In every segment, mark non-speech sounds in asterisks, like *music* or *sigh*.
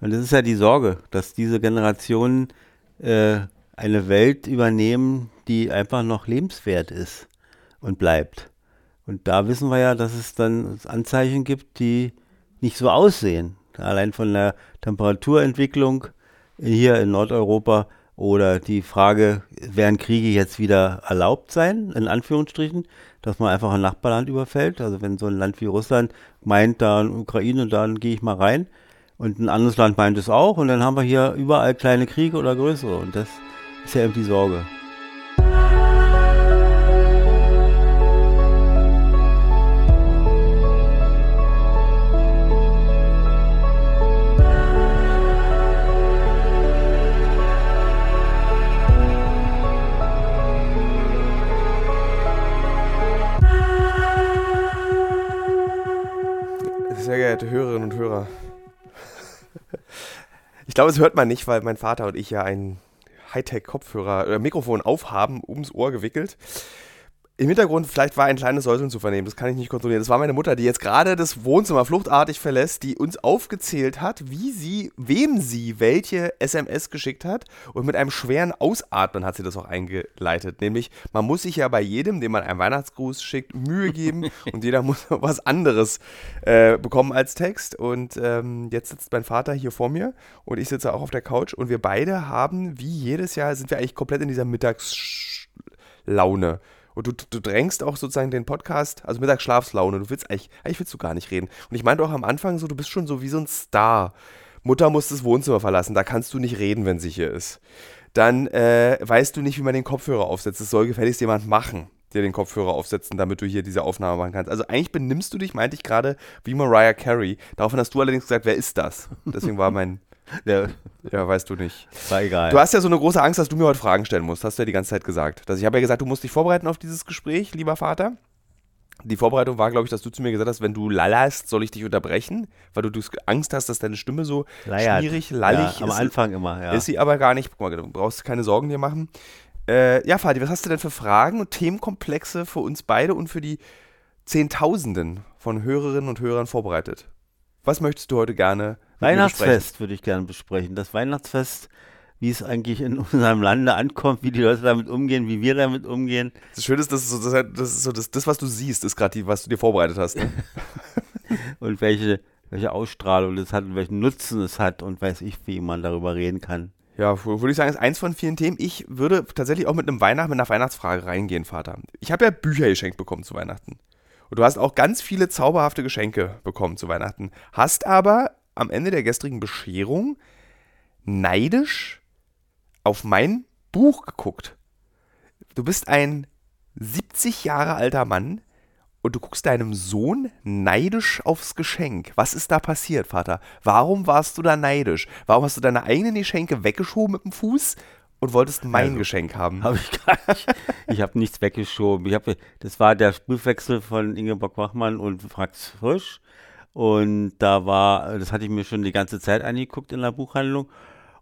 Und das ist ja die Sorge, dass diese Generationen äh, eine Welt übernehmen, die einfach noch lebenswert ist und bleibt. Und da wissen wir ja, dass es dann Anzeichen gibt, die nicht so aussehen. Allein von der Temperaturentwicklung hier in Nordeuropa oder die Frage, werden Kriege jetzt wieder erlaubt sein, in Anführungsstrichen, dass man einfach ein Nachbarland überfällt. Also wenn so ein Land wie Russland meint, da in Ukraine, dann gehe ich mal rein. Und ein anderes Land meint es auch. Und dann haben wir hier überall kleine Kriege oder größere. Und das ist ja eben die Sorge. Sehr geehrte Hörerinnen und Hörer. Ich glaube, es hört man nicht, weil mein Vater und ich ja ein Hightech-Kopfhörer oder Mikrofon aufhaben, ums Ohr gewickelt. Im Hintergrund vielleicht war ein kleines Säuseln zu vernehmen, das kann ich nicht kontrollieren. Das war meine Mutter, die jetzt gerade das Wohnzimmer fluchtartig verlässt, die uns aufgezählt hat, wie sie, wem sie welche SMS geschickt hat. Und mit einem schweren Ausatmen hat sie das auch eingeleitet. Nämlich, man muss sich ja bei jedem, dem man einen Weihnachtsgruß schickt, Mühe geben *laughs* und jeder muss was anderes äh, bekommen als Text. Und ähm, jetzt sitzt mein Vater hier vor mir und ich sitze auch auf der Couch und wir beide haben, wie jedes Jahr, sind wir eigentlich komplett in dieser Mittagslaune. Und du, du drängst auch sozusagen den Podcast, also Mittagsschlafslaune, du willst eigentlich, eigentlich willst du gar nicht reden. Und ich meinte auch am Anfang so, du bist schon so wie so ein Star. Mutter muss das Wohnzimmer verlassen, da kannst du nicht reden, wenn sie hier ist. Dann äh, weißt du nicht, wie man den Kopfhörer aufsetzt. Das soll gefälligst jemand machen, dir den Kopfhörer aufsetzen, damit du hier diese Aufnahme machen kannst. Also eigentlich benimmst du dich, meinte ich gerade, wie Mariah Carey. Daraufhin hast du allerdings gesagt, wer ist das? Deswegen war mein Ja, ja, weißt du nicht. war egal. Du hast ja so eine große Angst, dass du mir heute Fragen stellen musst. Hast du ja die ganze Zeit gesagt. Also ich habe ja gesagt, du musst dich vorbereiten auf dieses Gespräch, lieber Vater. Die Vorbereitung war, glaube ich, dass du zu mir gesagt hast, wenn du lallerst, soll ich dich unterbrechen, weil du, Angst hast, dass deine Stimme so Leiert. schwierig, lallig ja, am ist. Anfang immer, ja. Ist sie aber gar nicht. Guck mal, du brauchst keine Sorgen dir machen. Äh, ja, Fadi, was hast du denn für Fragen und Themenkomplexe für uns beide und für die Zehntausenden von Hörerinnen und Hörern vorbereitet? Was möchtest du heute gerne? Weihnachtsfest würde ich gerne besprechen. Das Weihnachtsfest, wie es eigentlich in *laughs* unserem Lande ankommt, wie die Leute damit umgehen, wie wir damit umgehen. Das Schöne ist, das ist so, das, das, so das, das, was du siehst, ist gerade die, was du dir vorbereitet hast. Ne? *laughs* und welche, welche Ausstrahlung es hat und welchen Nutzen es hat und weiß ich, wie man darüber reden kann. Ja, würde ich sagen, ist eins von vielen Themen. Ich würde tatsächlich auch mit einem Weihnacht, mit einer Weihnachtsfrage reingehen, Vater. Ich habe ja Bücher geschenkt bekommen zu Weihnachten. Und du hast auch ganz viele zauberhafte Geschenke bekommen zu Weihnachten. Hast aber am Ende der gestrigen Bescherung neidisch auf mein Buch geguckt. Du bist ein 70 Jahre alter Mann und du guckst deinem Sohn neidisch aufs Geschenk. Was ist da passiert, Vater? Warum warst du da neidisch? Warum hast du deine eigenen Geschenke weggeschoben mit dem Fuß und wolltest mein Also, Geschenk haben? Habe ich gar nicht. Ich habe nichts weggeschoben. Ich hab, das war der Briefwechsel von Ingeborg Wachmann und Franz Frisch. Und da war, das hatte ich mir schon die ganze Zeit angeguckt in der Buchhandlung.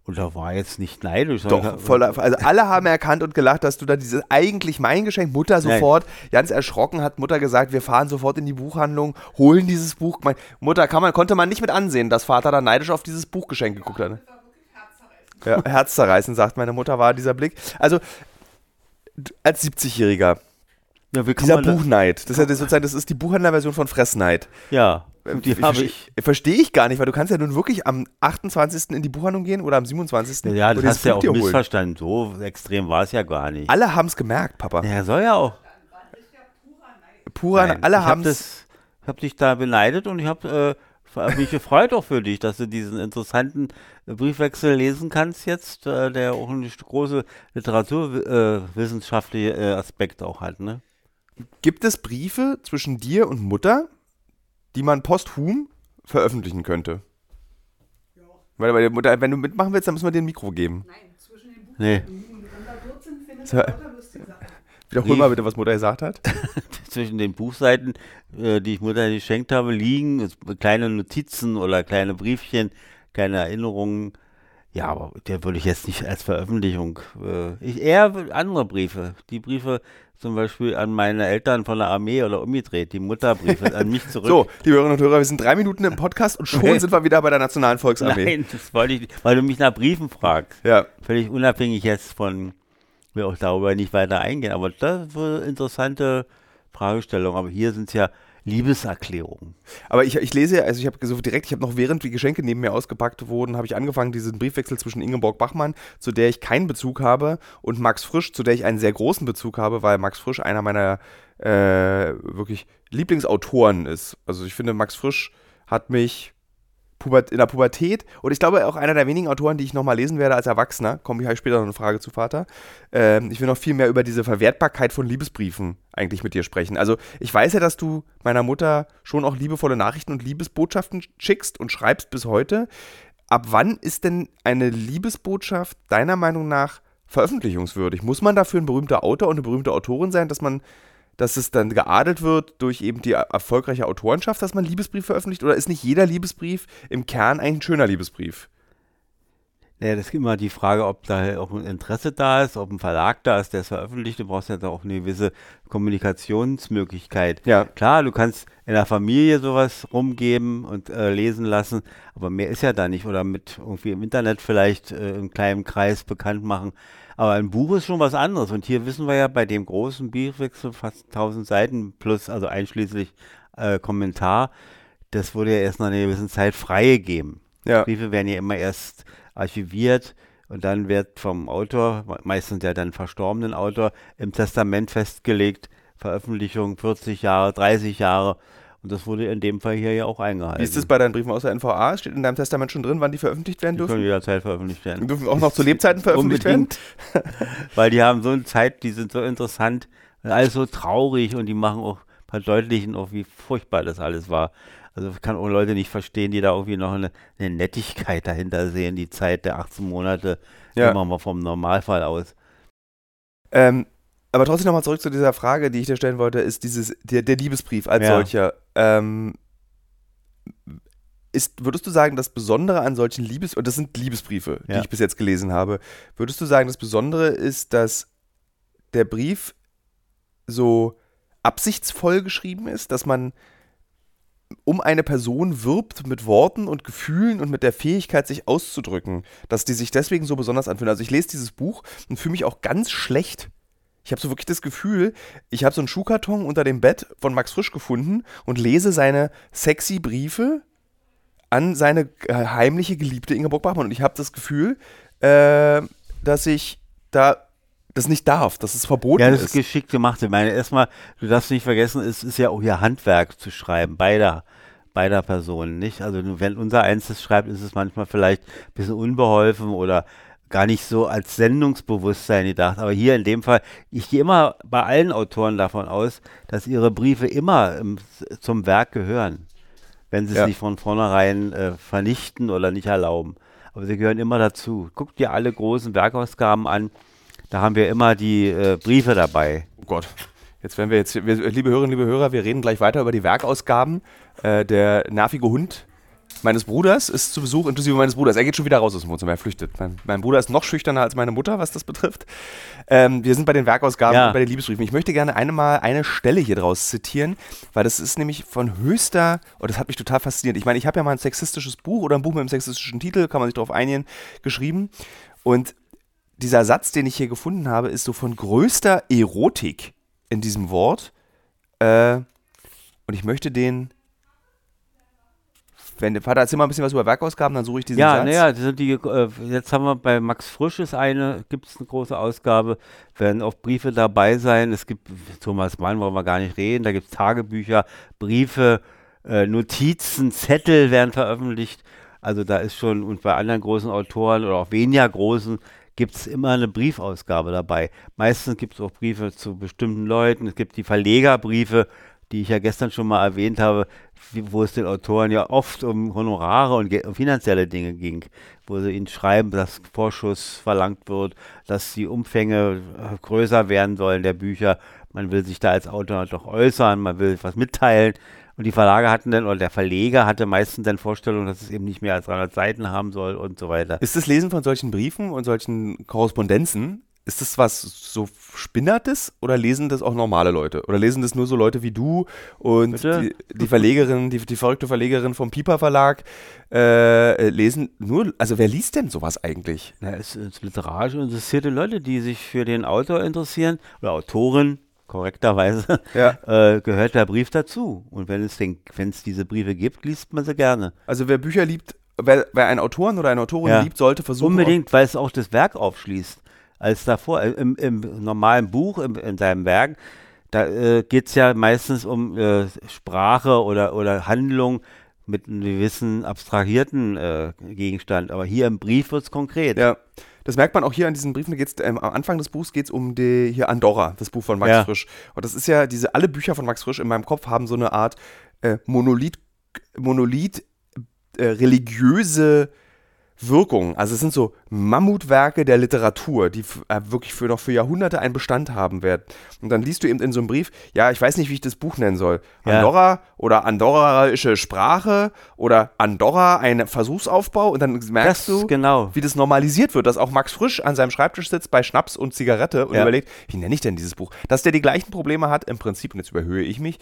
Und da war jetzt nicht neidisch. Doch, voller, also alle haben erkannt und gelacht, dass du da dieses eigentlich mein Geschenk, Mutter sofort, ganz erschrocken hat Mutter gesagt, wir fahren sofort in die Buchhandlung, holen dieses Buch. Mein, Mutter kann man, konnte man nicht mit ansehen, dass Vater da neidisch auf dieses Buchgeschenk geguckt hat. ne? Ja, herzzerreißend, sagt meine Mutter, war dieser Blick. Also, als 70-Jähriger, Ja, dieser Buchneid, das ist ja das das ist die Buchhändlerversion von Fressneid. Ja, die habe ich. Verstehe ich gar nicht, weil du kannst ja nun wirklich am 28. in die Buchhandlung gehen oder am 27. Ja, das hast du ja auch missverstanden. So extrem war es ja gar nicht. Alle haben es gemerkt, Papa. Ja, soll ja auch. Purer, Nein, alle ich haben habe es. das, hab dich da beneidet und ich habe äh, mich gefreut auch für dich, dass du diesen interessanten äh, Briefwechsel lesen kannst jetzt, äh, der auch eine st- große literaturwissenschaftliche äh, Aspekt auch hat, ne? Gibt es Briefe zwischen dir und Mutter, die man posthum veröffentlichen könnte? Weil, weil die Mutter, wenn du mitmachen willst, dann müssen wir dir ein Mikro geben. Nein, zwischen den Buchstaben. Nee. Und unter 14 findet So. man lustige Sachen. Wiederhol Brief. mal bitte, was Mutter gesagt hat. *laughs* Zwischen den Buchseiten, äh, die ich Mutter geschenkt habe, liegen es- kleine Notizen oder kleine Briefchen, kleine Erinnerungen. Ja, aber der würde ich jetzt nicht als Veröffentlichung. Äh, ich, eher andere Briefe. Die Briefe zum Beispiel an meine Eltern von der Armee oder umgedreht. Die Mutterbriefe an mich *laughs* zurück. So, liebe Hörerinnen und Hörer, wir sind drei Minuten im Podcast und schon sind wir wieder bei der Nationalen Volksarmee. Nein, das wollte ich nicht, weil du mich nach Briefen fragst. Ja. Völlig unabhängig jetzt von, will auch darüber nicht weiter eingehen. Aber das ist eine interessante Fragestellung. Aber hier sind es ja Liebeserklärungen. Aber ich, ich lese, also ich habe so direkt, ich habe noch während die Geschenke neben mir ausgepackt wurden, habe ich angefangen, diesen Briefwechsel zwischen Ingeborg Bachmann, zu der ich keinen Bezug habe, und Max Frisch, zu der ich einen sehr großen Bezug habe, weil Max Frisch einer meiner äh, wirklich Lieblingsautoren ist. Also ich finde, Max Frisch hat mich in der Pubertät und ich glaube auch einer der wenigen Autoren, die ich nochmal lesen werde als Erwachsener, komme ich später noch eine Frage zu Vater. Ähm, ich will noch viel mehr über diese Verwertbarkeit von Liebesbriefen eigentlich mit dir sprechen. Also ich weiß ja, dass du meiner Mutter schon auch liebevolle Nachrichten und Liebesbotschaften schickst und schreibst bis heute. Ab wann ist denn eine Liebesbotschaft deiner Meinung nach veröffentlichungswürdig? Muss man dafür ein berühmter Autor und eine berühmte Autorin sein, dass man dass es dann geadelt wird durch eben die erfolgreiche Autorenschaft, dass man Liebesbrief veröffentlicht? Oder ist nicht jeder Liebesbrief im Kern eigentlich ein schöner Liebesbrief? Naja, das ist immer die Frage, ob da auch ein Interesse da ist, ob ein Verlag da ist, der es veröffentlicht. Du brauchst ja da auch eine gewisse Kommunikationsmöglichkeit. Ja. Klar, du kannst in der Familie sowas rumgeben und äh, lesen lassen, aber mehr ist ja da nicht. Oder mit irgendwie im Internet vielleicht äh, im kleinen Kreis bekannt machen. Aber ein Buch ist schon was anderes. Und hier wissen wir ja bei dem großen Briefwechsel, fast 1000 Seiten plus, also einschließlich äh, Kommentar, das wurde ja erst nach einer gewissen Zeit freigegeben. Ja. Briefe werden ja immer erst archiviert und dann wird vom Autor, meistens ja dann verstorbenen Autor, im Testament festgelegt, Veröffentlichung 40 Jahre, 30 Jahre. Und das wurde in dem Fall hier ja auch eingehalten. Wie ist das bei deinen Briefen aus der NVA? Steht in deinem Testament schon drin, wann die veröffentlicht werden Die dürfen? können jederzeit veröffentlicht werden. Die dürfen auch noch zu Lebzeiten veröffentlicht werden? *laughs* Weil die haben so eine Zeit, die sind so interessant, alles so traurig und die machen auch, verdeutlichen auch, wie furchtbar das alles war. Also ich kann auch Leute nicht verstehen, die da irgendwie noch eine, eine Nettigkeit dahinter sehen, die Zeit der 18 Monate, Ja. gehen wir mal vom Normalfall aus. Ähm, aber trotzdem nochmal zurück zu dieser Frage, die ich dir stellen wollte, ist dieses, der, der Liebesbrief als Ja. solcher. Ähm, ist, würdest du sagen, das Besondere an solchen Liebes, und das sind Liebesbriefe, die Ja. ich bis jetzt gelesen habe, würdest du sagen, das Besondere ist, dass der Brief so absichtsvoll geschrieben ist, dass man um eine Person wirbt mit Worten und Gefühlen und mit der Fähigkeit, sich auszudrücken, dass die sich deswegen so besonders anfühlen. Also ich lese dieses Buch und fühle mich auch ganz schlecht. Ich habe so wirklich das Gefühl, ich habe so einen Schuhkarton unter dem Bett von Max Frisch gefunden und lese seine sexy Briefe an seine äh, heimliche Geliebte Ingeborg Bachmann. Und ich habe das Gefühl, äh, dass ich da das nicht darf, dass es verboten Ja, das ist. ist geschickt gemacht. Ich meine, erstmal, du darfst nicht vergessen, es ist ja auch ihr Handwerk zu schreiben, beider, beider Personen, nicht? Also wenn unser Einstes schreibt, ist es manchmal vielleicht ein bisschen unbeholfen oder gar nicht so als Sendungsbewusstsein gedacht. Aber hier in dem Fall, ich gehe immer bei allen Autoren davon aus, dass ihre Briefe immer im, zum Werk gehören, wenn sie Ja. es nicht von vornherein äh, vernichten oder nicht erlauben. Aber sie gehören immer dazu. Guck dir alle großen Werkausgaben an. Da haben wir immer die äh, Briefe dabei. Oh Gott. Jetzt werden wir jetzt, wir, liebe Hörerinnen, liebe Hörer, wir reden gleich weiter über die Werkausgaben. Äh, der nervige Hund meines Bruders ist zu Besuch, inklusive meines Bruders. Er geht schon wieder raus aus dem Wohnzimmer, er flüchtet. Mein, mein Bruder ist noch schüchterner als meine Mutter, was das betrifft. Ähm, wir sind bei den Werkausgaben Ja. und bei den Liebesbriefen. Ich möchte gerne eine mal eine Stelle hier draus zitieren, weil das ist nämlich von höchster, und das hat mich total fasziniert. Ich meine, ich habe ja mal ein sexistisches Buch oder ein Buch mit einem sexistischen Titel, kann man sich darauf einigen, geschrieben. Und dieser Satz, den ich hier gefunden habe, ist so von größter Erotik in diesem Wort. Äh, und ich möchte den. Wenn der Vater erzähl mal ein bisschen was über Werkausgaben, dann suche ich diesen Ja, Satz. naja, das sind die, äh, jetzt haben wir bei Max Frisch ist eine, gibt es eine große Ausgabe, werden auch Briefe dabei sein. Es gibt Thomas Mann, wollen wir gar nicht reden, da gibt es Tagebücher, Briefe, äh, Notizen, Zettel werden veröffentlicht. Also da ist schon, und bei anderen großen Autoren oder auch weniger großen, gibt es immer eine Briefausgabe dabei. Meistens gibt es auch Briefe zu bestimmten Leuten. Es gibt die Verlegerbriefe, die ich ja gestern schon mal erwähnt habe, wo es den Autoren ja oft um Honorare und um finanzielle Dinge ging, wo sie ihnen schreiben, dass Vorschuss verlangt wird, dass die Umfänge äh, größer werden sollen der Bücher. Man will sich da als Autor doch äußern, man will was mitteilen Und die Verlage hatten dann, oder der Verleger hatte meistens dann Vorstellungen, dass es eben nicht mehr als 300 Seiten haben soll und so weiter. Ist das Lesen von solchen Briefen und solchen Korrespondenzen, ist das was so Spinnertes oder lesen das auch normale Leute? Oder lesen das nur so Leute wie du und die, die Verlegerin, die, die verrückte Verlegerin vom Piper Verlag äh, lesen nur, also wer liest denn sowas eigentlich? Na, es ist literarisch interessierte Leute, die sich für den Autor interessieren oder Autorin, korrekterweise, *laughs* Ja. äh, gehört der Brief dazu. Und wenn es, den, wenn es diese Briefe gibt, liest man sie gerne. Also wer Bücher liebt, wer, wer einen Autoren oder eine Autorin Ja. liebt, sollte versuchen. Unbedingt, weil es auch das Werk aufschließt. Als davor, äh, im, im normalen Buch, im, in seinem Werk, da äh, geht es ja meistens um äh, Sprache oder, oder Handlung mit einem gewissen abstrahierten äh, Gegenstand. Aber hier im Brief wird es konkret. Ja, das merkt man auch hier an diesen Briefen. Geht's, ähm, am Anfang des Buchs geht es um die, hier Andorra, das Buch von Max Ja. Frisch. Und das ist ja, diese, alle Bücher von Max Frisch in meinem Kopf haben so eine Art äh, Monolith, Monolith äh, religiöse Wirkung. Also es sind so Mammutwerke der Literatur, die äh, wirklich für noch für Jahrhunderte einen Bestand haben werden. Und dann liest du eben in so einem Brief, ja, ich weiß nicht, wie ich das Buch nennen soll. Ja. Andorra oder andorraische Sprache oder Andorra ein Versuchsaufbau und dann merkst Das, du, genau. wie das normalisiert wird, dass auch Max Frisch an seinem Schreibtisch sitzt bei Schnaps und Zigarette und Ja. überlegt, wie nenne ich denn dieses Buch? Dass der die gleichen Probleme hat, im Prinzip, und jetzt überhöhe ich mich,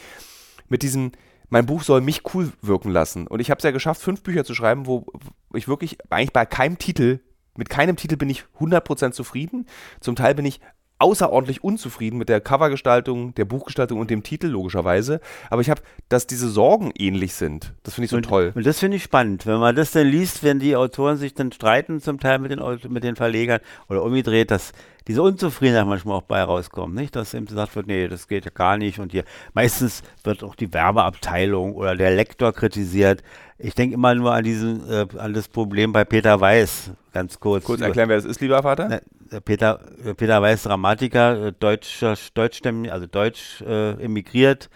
mit diesem, mein Buch soll mich cool wirken lassen. Und ich habe es ja geschafft, fünf Bücher zu schreiben, wo ich wirklich eigentlich bei keinem Titel, mit keinem Titel bin ich 100% zufrieden. Zum Teil bin ich außerordentlich unzufrieden mit der Covergestaltung, der Buchgestaltung und dem Titel logischerweise. Aber ich habe, dass diese Sorgen ähnlich sind. Das finde ich so und, toll. Und das finde ich spannend. Wenn man das dann liest, wenn die Autoren sich dann streiten, zum Teil mit den, mit den Verlegern oder umgedreht, dass diese Unzufriedenheit manchmal auch bei rauskommt, nicht? Dass eben gesagt wird, nee, das geht ja gar nicht. Und hier meistens wird auch die Werbeabteilung oder der Lektor kritisiert. Ich denke immer nur an diesen, äh, an das Problem bei Peter Weiß, ganz kurz. Kurz erklären, wer das ist, lieber Vater? Ne, äh, Peter, äh, Peter Weiß, Dramatiker, äh, deutscher, deutschstämmig, also deutsch äh, emigriert,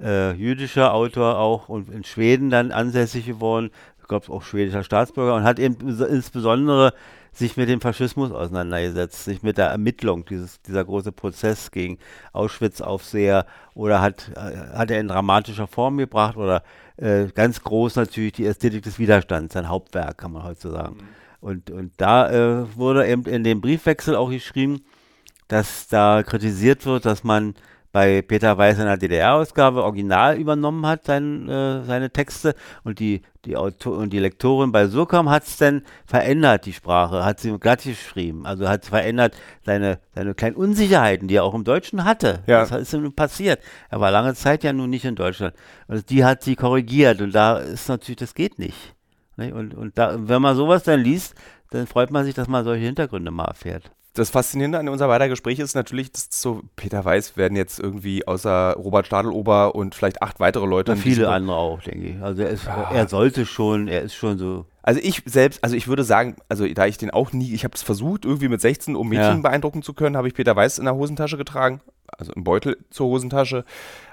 äh, jüdischer Autor auch und in Schweden dann ansässig geworden, ich glaube auch schwedischer Staatsbürger und hat eben bes- insbesondere sich mit dem Faschismus auseinandergesetzt, sich mit der Ermittlung, dieses, dieser große Prozess gegen Auschwitz-Aufseher oder hat, äh, hat er in dramatischer Form gebracht oder äh, ganz groß natürlich die Ästhetik des Widerstands, sein Hauptwerk, kann man heute sagen. Und, und da äh, wurde eben in dem Briefwechsel auch geschrieben, dass da kritisiert wird, dass man bei Peter Weiß in der DDR-Ausgabe original übernommen hat, sein, äh, seine Texte und die, die, Auto und die Lektorin bei Surkamp hat es dann verändert, die Sprache, hat sie glatt geschrieben, also hat verändert seine, seine kleinen Unsicherheiten, die er auch im Deutschen hatte. Ja. Das ist ihm passiert. Er war lange Zeit ja nun nicht in Deutschland. Also die hat sie korrigiert und da ist natürlich, das geht nicht. Und, und da, wenn man sowas dann liest, dann freut man sich, dass man solche Hintergründe mal erfährt. Das Faszinierende an unser weiter Gespräch ist natürlich, dass so Peter Weiß werden jetzt irgendwie außer Robert Stadelober und vielleicht acht weitere Leute. Und viele andere auch, denke ich. Also er, ist, er sollte schon, er ist schon so. Also ich selbst, also ich würde sagen, also da ich den auch nie, ich habe es versucht, irgendwie mit 16, um Mädchen Ja. beeindrucken zu können, habe ich Peter Weiß in der Hosentasche getragen, also im Beutel zur Hosentasche,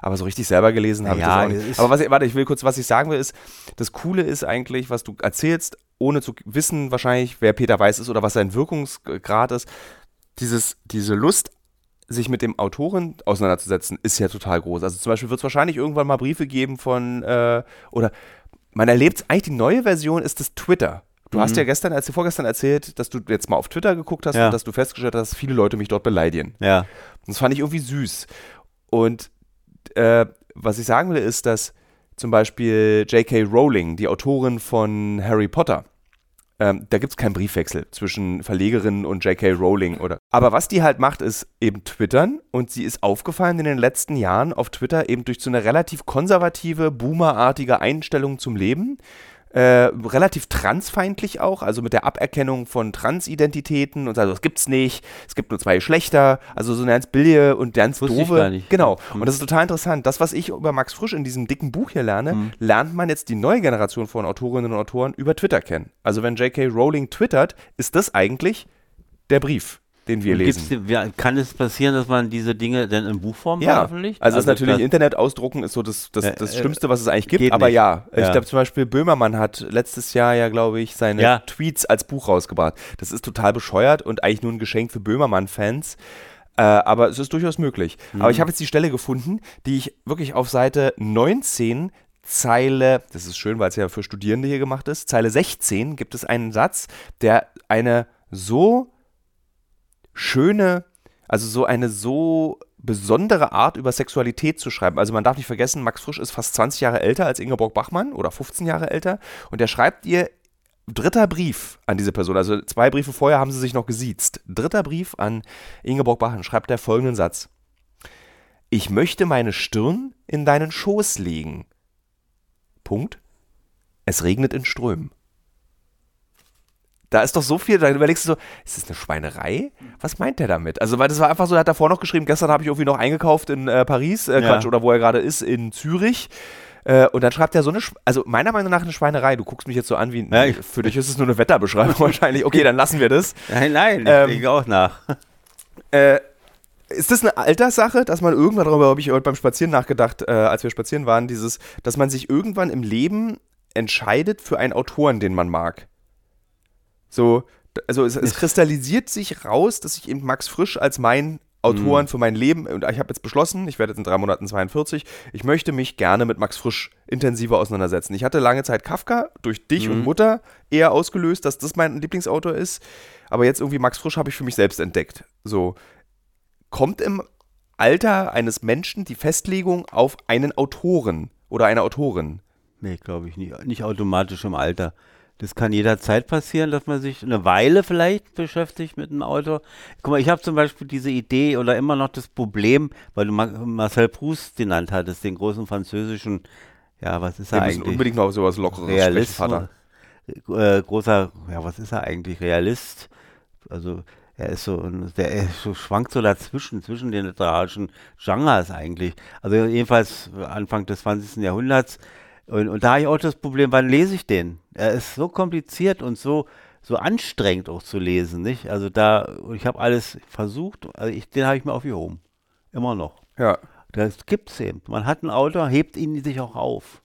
aber so richtig selber gelesen habe Naja, ich das auch nicht. Aber was, warte, ich will kurz, was ich sagen will, ist, das Coole ist eigentlich, was du erzählst, ohne zu wissen wahrscheinlich, wer Peter Weiß ist oder was sein Wirkungsgrad ist, dieses, diese Lust, sich mit dem Autoren auseinanderzusetzen, ist ja total groß. Also zum Beispiel wird es wahrscheinlich irgendwann mal Briefe geben von, äh, oder man erlebt eigentlich die neue Version ist das Twitter. Du hast ja gestern, als vorgestern erzählt, dass du jetzt mal auf Twitter geguckt hast Ja. und dass du festgestellt hast, dass viele Leute mich dort beleidigen. Ja. Das fand ich irgendwie süß. Und äh, was ich sagen will, ist, dass zum Beispiel J.K. Rowling, die Autorin von Harry Potter, ähm, da gibt es keinen Briefwechsel zwischen Verlegerin und J.K. Rowling. Oder. Aber was die halt macht, ist eben twittern. Und sie ist aufgefallen in den letzten Jahren auf Twitter eben durch so eine relativ konservative, boomerartige Einstellung zum Leben. Äh, relativ transfeindlich auch, also mit der Aberkennung von Transidentitäten und also es gibt's nicht, es gibt nur zwei Geschlechter, also so eine ganz billige und ganz Wusste ich doofe. gar nicht. Genau. Hm. Und das ist total interessant. Das, was ich über Max Frisch in diesem dicken Buch hier lerne, Hm. lernt man jetzt die neue Generation von Autorinnen und Autoren über Twitter kennen. Also wenn J.K. Rowling twittert, ist das eigentlich der Brief, den wir lesen. gibt's, ja, kann es passieren, dass man diese Dinge dann in Buchform Ja, veröffentlicht? also, ist natürlich das- Internet ausdrucken ist so das, das, Äh, das äh, Schlimmste, was es eigentlich gibt. Aber nicht. ja, ich Ja. glaube zum Beispiel Böhmermann hat letztes Jahr ja, glaube ich, seine Ja. Tweets als Buch rausgebracht. Das ist total bescheuert und eigentlich nur ein Geschenk für Böhmermann-Fans. Äh, aber es ist durchaus möglich. Mhm. Aber ich habe jetzt die Stelle gefunden, die ich wirklich auf Seite 19 Zeile, das ist schön, weil es ja für Studierende hier gemacht ist, Zeile 16 gibt es einen Satz, der eine so schöne, also so eine so besondere Art über Sexualität zu schreiben. Also man darf nicht vergessen, Max Frisch ist fast 20 Jahre älter als Ingeborg Bachmann oder 15 Jahre älter und er schreibt ihr dritter Brief an diese Person. Also zwei Briefe vorher haben sie sich noch gesiezt. Dritter Brief an Ingeborg Bachmann schreibt er folgenden Satz. Ich möchte meine Stirn in deinen Schoß legen. Punkt. Es regnet in Strömen. Da ist doch so viel, da überlegst du so, ist das eine Schweinerei? Was meint der damit? Also, weil das war einfach so, er hat davor noch geschrieben, gestern habe ich irgendwie noch eingekauft in äh, Paris, äh, Ja. Quatsch, oder wo er gerade ist, in Zürich. Äh, und dann schreibt er so eine, Sch- also meiner Meinung nach eine Schweinerei. Du guckst mich jetzt so an wie, Ja, ich- für dich ist es nur eine Wetterbeschreibung *laughs* wahrscheinlich. Okay, dann lassen wir das. Nein, nein, ich Ähm, denke auch nach. Äh, ist das eine Alterssache, dass man irgendwann darüber habe ich heute beim Spazieren nachgedacht, äh, als wir spazieren waren, dieses, dass man sich irgendwann im Leben entscheidet für einen Autoren, den man mag? So, also es, es Ist- kristallisiert sich raus, dass ich eben Max Frisch als mein Autoren für mein Leben und ich habe jetzt beschlossen, ich werde jetzt in drei Monaten 42, ich möchte mich gerne mit Max Frisch intensiver auseinandersetzen. Ich hatte lange Zeit Kafka durch dich und Mutter eher ausgelöst, dass das mein Lieblingsautor ist, aber jetzt irgendwie Max Frisch habe ich für mich selbst entdeckt. So, kommt im Alter eines Menschen die Festlegung auf einen Autoren oder eine Autorin? Nee, glaube ich nicht. Nicht automatisch im Alter. Das kann jederzeit passieren, dass man sich eine Weile vielleicht beschäftigt mit einem Autor. Guck mal, ich habe zum Beispiel diese Idee oder immer noch das Problem, weil du Ma- Marcel Proust genannt hattest, den großen französischen, ja, was ist er Wir eigentlich? unbedingt noch sowas Lockeres Realist, sprechen, Vater. äh, großer, ja, was ist er eigentlich? Realist? Also, er ist so, der er ist so, schwankt so dazwischen, zwischen den literarischen Genres eigentlich. Also, jedenfalls Anfang des 20. Jahrhunderts. Und, und da habe ich auch das Problem, wann lese ich den? Er ist so kompliziert und so, so anstrengend auch zu lesen, nicht? Also, da, ich habe alles versucht, also ich, den habe ich mir aufgehoben. Immer noch. Ja. Das gibt's eben. Man hat einen Autor, hebt ihn sich auch auf.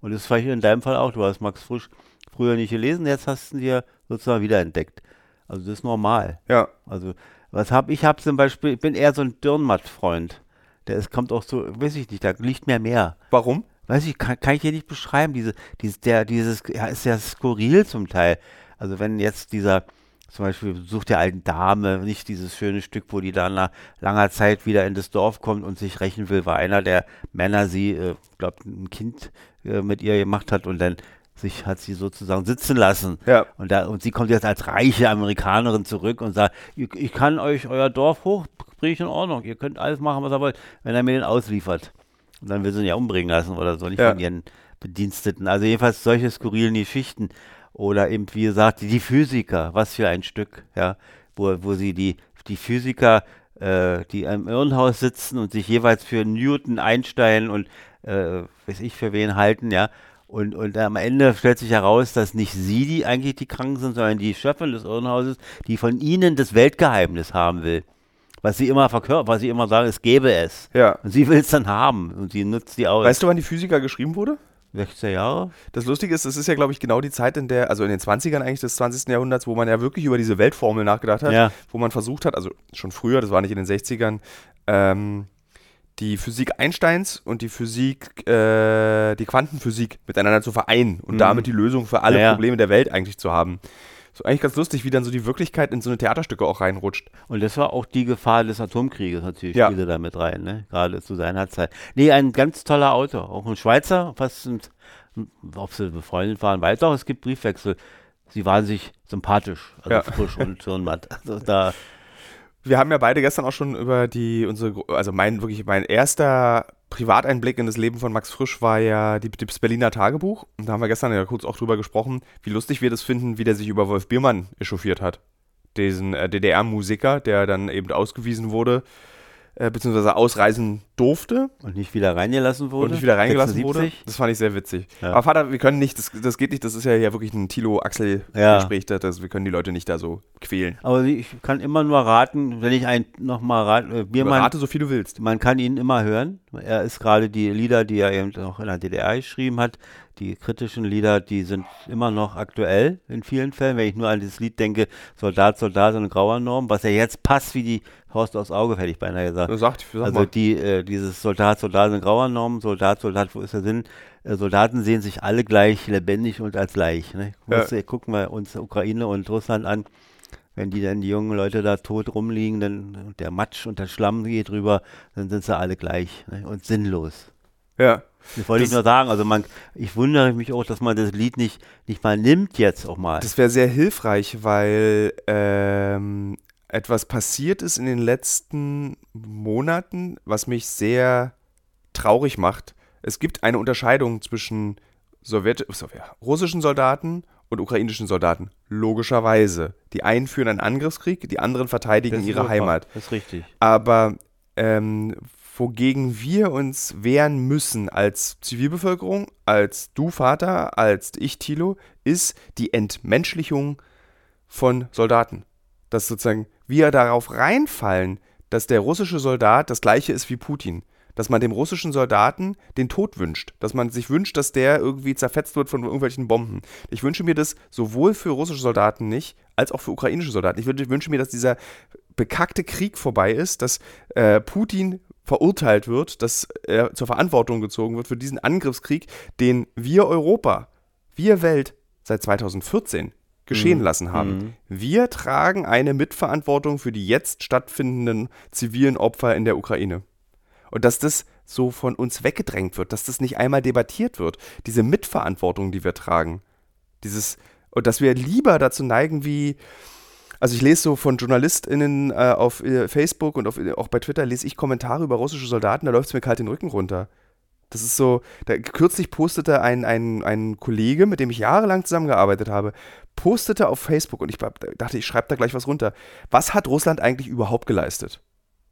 Und das ist vielleicht in deinem Fall auch. Du hast Max Frisch früher nicht gelesen, jetzt hast du ihn dir sozusagen wiederentdeckt. Also das ist normal. Ja. Also was habe ich? habe zum Beispiel, ich bin eher so ein Dürrenmatt-Freund. Der ist, kommt auch so, weiß ich nicht, da liegt mir mehr. Warum? Weiß ich, kann, kann ich hier nicht beschreiben. Diese, dieses, der, dieses, ja, ist ja skurril zum Teil. Also wenn jetzt dieser, zum Beispiel Besuch der alten Dame, nicht dieses schöne Stück, wo die dann nach langer Zeit wieder in das Dorf kommt und sich rächen will, weil einer der Männer sie, äh, glaubt, ein Kind äh, mit ihr gemacht hat und dann sich hat sie sozusagen sitzen lassen. Ja. Und, da, und sie kommt jetzt als reiche Amerikanerin zurück und sagt, ich, ich kann euch euer Dorf hoch, bringe ich in Ordnung. Ihr könnt alles machen, was ihr wollt, wenn er mir den ausliefert. Und dann will sie ihn ja umbringen lassen oder so, nicht Ja. von ihren Bediensteten. Also jedenfalls solche skurrilen Geschichten. Oder eben, wie gesagt, die, die Physiker, was für ein Stück, ja, wo, wo sie die, die Physiker, äh, die im Irrenhaus sitzen und sich jeweils für Newton, Einstein und äh, weiß ich für wen halten, ja. Und, und am Ende stellt sich heraus, dass nicht sie die eigentlich die Kranken sind, sondern die Chefin des Irrenhauses, die von ihnen das Weltgeheimnis haben will. Was sie immer verkörpert, was sie immer sagen, es gäbe es. Ja. Und sie will es dann haben und sie nutzt die aus. Weißt du, wann die Physiker geschrieben wurde? 16 Jahre? Das Lustige ist, es ist ja, glaube ich, genau die Zeit, in der, also in den 20ern eigentlich des 20. Jahrhunderts, wo man ja wirklich über diese Weltformel nachgedacht hat, Ja. wo man versucht hat, also schon früher, das war nicht in den 60ern, ähm, die Physik Einsteins und die Physik, äh, die Quantenphysik miteinander zu vereinen und Mhm. damit die Lösung für alle Ja, ja. Probleme der Welt eigentlich zu haben. So eigentlich ganz lustig, wie dann so die Wirklichkeit in so eine Theaterstücke auch reinrutscht. Und das war auch die Gefahr des Atomkrieges natürlich, Ja. spielte da mit rein, ne? gerade zu seiner Zeit. Nee, ein ganz toller Autor, auch ein Schweizer, fast, ein, ob sie befreundet waren, weiß doch, es gibt Briefwechsel. Sie waren sich sympathisch, also Ja. frisch und *laughs* Turnmatt. Also da, Wir haben ja beide gestern auch schon über die, unsere, also mein, wirklich mein erster Privateinblick in das Leben von Max Frisch war ja die, das Berliner Tagebuch. Und da haben wir gestern ja kurz auch drüber gesprochen, wie lustig wir das finden, wie der sich über Wolf Biermann echauffiert hat. Diesen äh, DDR-Musiker, der dann eben ausgewiesen wurde, äh, beziehungsweise ausreisen durfte und nicht wieder reingelassen wurde. und nicht wieder reingelassen 76. wurde. Das fand ich sehr witzig. Ja. Aber Vater, wir können nicht, das, das geht nicht, das ist ja hier wirklich ein Ja. Tilo-Axel-Gespräch, das, wir können die Leute nicht da so quälen. Aber ich kann immer nur raten, wenn ich ein nochmal raten, äh, Biermann, Rate so viel du willst. man kann ihn immer hören. Er ist gerade die Lieder, die er eben auch in der DDR geschrieben hat, die kritischen Lieder, die sind immer noch aktuell in vielen Fällen. Wenn ich nur an dieses Lied denke, Soldat, Soldat und grauer Norm, was ja jetzt passt wie die Faust aufs Auge, hätte ich beinahe gesagt. Sagt, sag Also die, äh, dieses Soldat, Soldat in grauer Norm, Soldat, Soldat, wo ist der Sinn? Äh, Soldaten sehen sich alle gleich lebendig und als gleich. Ne? Ja. Muss, äh, Gucken wir uns Ukraine und Russland an. Wenn die dann die jungen Leute da tot rumliegen, dann der Matsch und der Schlamm geht drüber, dann sind sie alle gleich ne? und sinnlos. ja. Das wollte ich Das- nur sagen. Also man, ich wundere mich auch, dass man das Lied nicht, nicht mal nimmt jetzt auch mal. Das wäre sehr hilfreich, weil ähm, etwas passiert ist in den letzten Monaten, was mich sehr traurig macht. Es gibt eine Unterscheidung zwischen Sowjet Sowjet russischen Soldaten und ukrainischen Soldaten. Logischerweise. Die einen führen einen Angriffskrieg, die anderen verteidigen ihre Heimat. Das ist richtig. Aber ähm, wogegen wir uns wehren müssen als Zivilbevölkerung, als du Vater, als ich Thilo, ist die Entmenschlichung von Soldaten. Dass sozusagen wir darauf reinfallen, dass der russische Soldat das gleiche ist wie Putin. Dass man dem russischen Soldaten den Tod wünscht. Dass man sich wünscht, dass der irgendwie zerfetzt wird von irgendwelchen Bomben. Ich wünsche mir das sowohl für russische Soldaten nicht, als auch für ukrainische Soldaten. Ich wün- wünsche mir, dass dieser bekackte Krieg vorbei ist, dass äh, Putin verurteilt wird, dass er zur Verantwortung gezogen wird für diesen Angriffskrieg, den wir Europa, wir Welt seit 2014 geschehen Mhm. lassen haben. Mhm. Wir tragen eine Mitverantwortung für die jetzt stattfindenden zivilen Opfer in der Ukraine. Und dass das so von uns weggedrängt wird, dass das nicht einmal debattiert wird, diese Mitverantwortung, die wir tragen, dieses, und dass wir lieber dazu neigen, wie, also ich lese so von JournalistInnen äh, auf äh, Facebook und auf, auch bei Twitter lese ich Kommentare über russische Soldaten, da läuft es mir kalt den Rücken runter. Das ist so, da, kürzlich postete ein, ein, ein Kollege, mit dem ich jahrelang zusammengearbeitet habe, postete auf Facebook und ich dachte, ich schreibe da gleich was runter. Was hat Russland eigentlich überhaupt geleistet?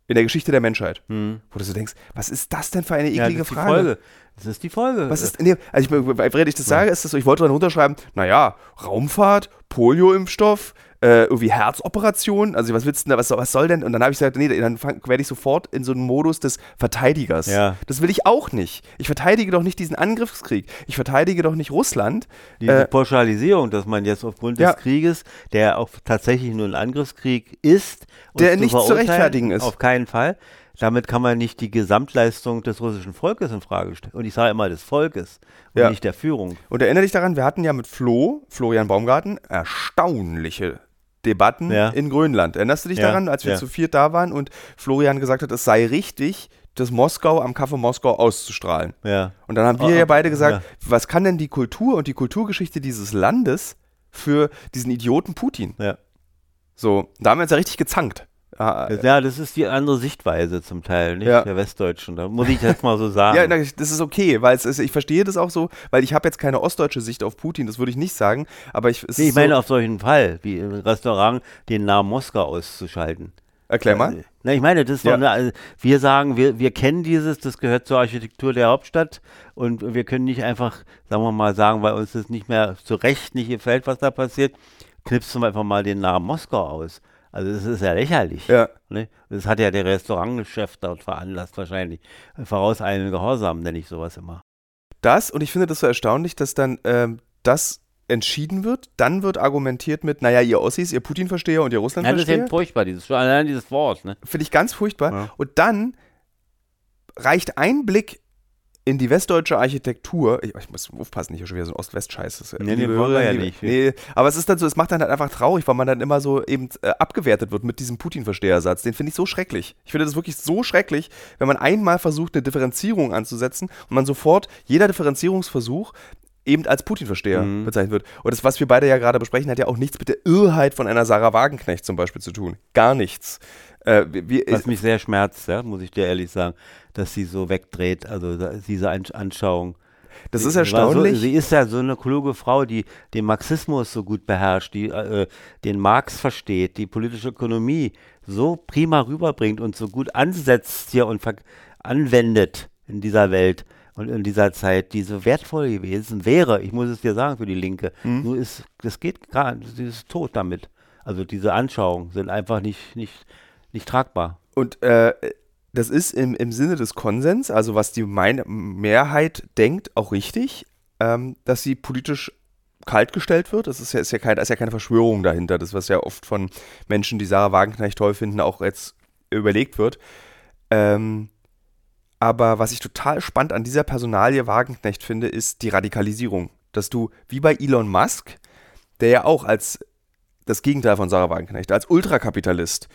In der Geschichte der Menschheit. Hm. Wo du so denkst, was ist das denn für eine Ja, eklige das ist Frage? Die Folge. Das ist die Folge. Was ist, nee, also ich, während ich das sage, ist das so, ich wollte dann runterschreiben, naja, Raumfahrt, Polio-Impfstoff, äh, irgendwie Herzoperation, also was willst du denn da, was, soll- was soll denn? Und dann habe ich gesagt, nee, dann werde ich sofort in so einen Modus des Verteidigers. Ja. Das will ich auch nicht. Ich verteidige doch nicht diesen Angriffskrieg. Ich verteidige doch nicht Russland. Diese Äh, Pauschalisierung, dass man jetzt aufgrund Ja. des Krieges, der auch tatsächlich nur ein Angriffskrieg ist, Der nicht zu rechtfertigen ist. Auf keinen Fall. Damit kann man nicht die Gesamtleistung des russischen Volkes in Frage stellen. Und ich sage immer des Volkes und Ja. nicht der Führung. Und erinnere dich daran, wir hatten ja mit Flo, Florian Baumgarten, erstaunliche Debatten Ja. in Grönland. Erinnerst du dich Ja, daran, als wir ja. zu viert da waren und Florian gesagt hat, es sei richtig, das Moskau am Kaffee Moskau auszustrahlen? Und dann haben wir Ah, ja ah, beide gesagt, was kann denn die Kultur und die Kulturgeschichte dieses Landes für diesen Idioten Putin? So, da haben wir uns ja richtig gezankt. Ah, ja, das ist die andere Sichtweise zum Teil, nicht Ja. der Westdeutschen. Da muss ich jetzt mal so *laughs* sagen. Ja, das ist okay, weil es ist, ich verstehe das auch so, weil ich habe jetzt keine ostdeutsche Sicht auf Putin, das würde ich nicht sagen, aber ich, Nee, ich meine so, auf solchen Fall, wie im Restaurant den Namen Moskau auszuschalten. erklär mal. Na, ich meine, das ist Ja. doch eine, also wir sagen, wir, wir kennen dieses, das gehört zur Architektur der Hauptstadt und wir können nicht einfach, sagen wir mal, sagen, weil uns das nicht mehr zu Recht nicht gefällt, was da passiert, knipsen wir einfach mal den Namen Moskau aus. Also das ist ja lächerlich. Ja. Ne? Das hat ja der Restaurantchef dort veranlasst wahrscheinlich. Vorauseilenden Gehorsam nenne ich sowas immer. Das, und ich finde das so erstaunlich, dass dann ähm, das entschieden wird, dann wird argumentiert mit, naja, ihr Ossis, ihr Putin-Versteher und ihr Ja, das ist Russland-Versteher. furchtbar, dieses, allein dieses Wort. Ne? Finde ich ganz furchtbar. Ja. Und dann reicht ein Blick in die westdeutsche Architektur. Ich, ich muss aufpassen, nicht hier schon wieder so ein Ost-West-Scheiß. Das- Nee, nee, wollen wir ja nicht. Nee, aber es ist dann so, es macht dann halt einfach traurig, weil man dann immer so eben äh, abgewertet wird mit diesem Putin-Verstehersatz. Den finde ich so schrecklich. Ich finde das wirklich so schrecklich, wenn man einmal versucht, eine Differenzierung anzusetzen und man sofort jeder Differenzierungsversuch eben als Putin-Versteher Mhm. bezeichnet wird. Und das, was wir beide ja gerade besprechen, hat ja auch nichts mit der Irrheit von einer Sarah Wagenknecht zum Beispiel zu tun. Gar nichts. Äh, wir- Was mich sehr schmerzt, ja, muss ich dir ehrlich sagen, dass sie so wegdreht, also diese An Anschauung. das Sie- ist erstaunlich. So, sie ist ja so eine kluge Frau, die den Marxismus so gut beherrscht, die äh, den Marx versteht, die politische Ökonomie so prima rüberbringt und so gut ansetzt hier und anwendet in dieser Welt und in dieser Zeit, die so wertvoll gewesen wäre, ich muss es dir sagen, für die Linke. Hm? Nur ist, das geht gar sie ist tot damit. Also diese Anschauungen sind einfach nicht, nicht, nicht tragbar. Und äh, das ist im, im Sinne des Konsens, also was die Mein Mehrheit denkt, auch richtig. ähm, dass sie politisch kaltgestellt wird. Das ist ja, ist, ja kein, ist ja keine Verschwörung dahinter. Das, was ja oft von Menschen, die Sarah Wagenknecht toll finden, auch jetzt überlegt wird. Ähm, aber was ich total spannend an dieser Personalie Wagenknecht finde, ist die Radikalisierung. Dass du, wie bei Elon Musk, der ja auch als das Gegenteil von Sarah Wagenknecht, als Ultrakapitalist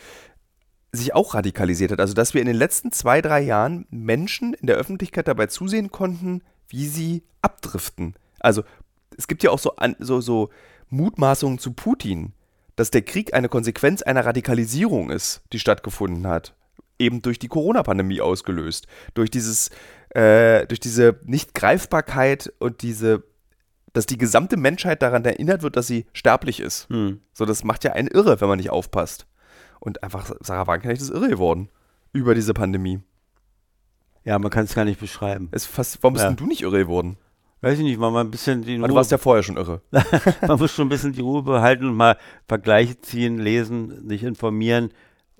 sich auch radikalisiert hat. Also, dass wir in den letzten zwei, drei Jahren Menschen in der Öffentlichkeit dabei zusehen konnten, wie sie abdriften. Also, es gibt ja auch so, so, so Mutmaßungen zu Putin, dass der Krieg eine Konsequenz einer Radikalisierung ist, die stattgefunden hat. Eben durch die Corona-Pandemie ausgelöst. Durch dieses, äh, durch diese Nichtgreifbarkeit und diese, dass die gesamte Menschheit daran erinnert wird, dass sie sterblich ist. Hm. So, das macht ja einen irre, wenn man nicht aufpasst. Und einfach, Sarah Wagenknecht ist irre geworden. Über diese Pandemie. Ja, man kann es gar nicht beschreiben. Es fast, warum bist Ja. denn du nicht irre geworden? Weiß ich nicht, mal mal ein bisschen die Weil du warst ja vorher schon irre. *laughs* man muss schon ein bisschen die Ruhe behalten und mal Vergleiche ziehen, lesen, sich informieren.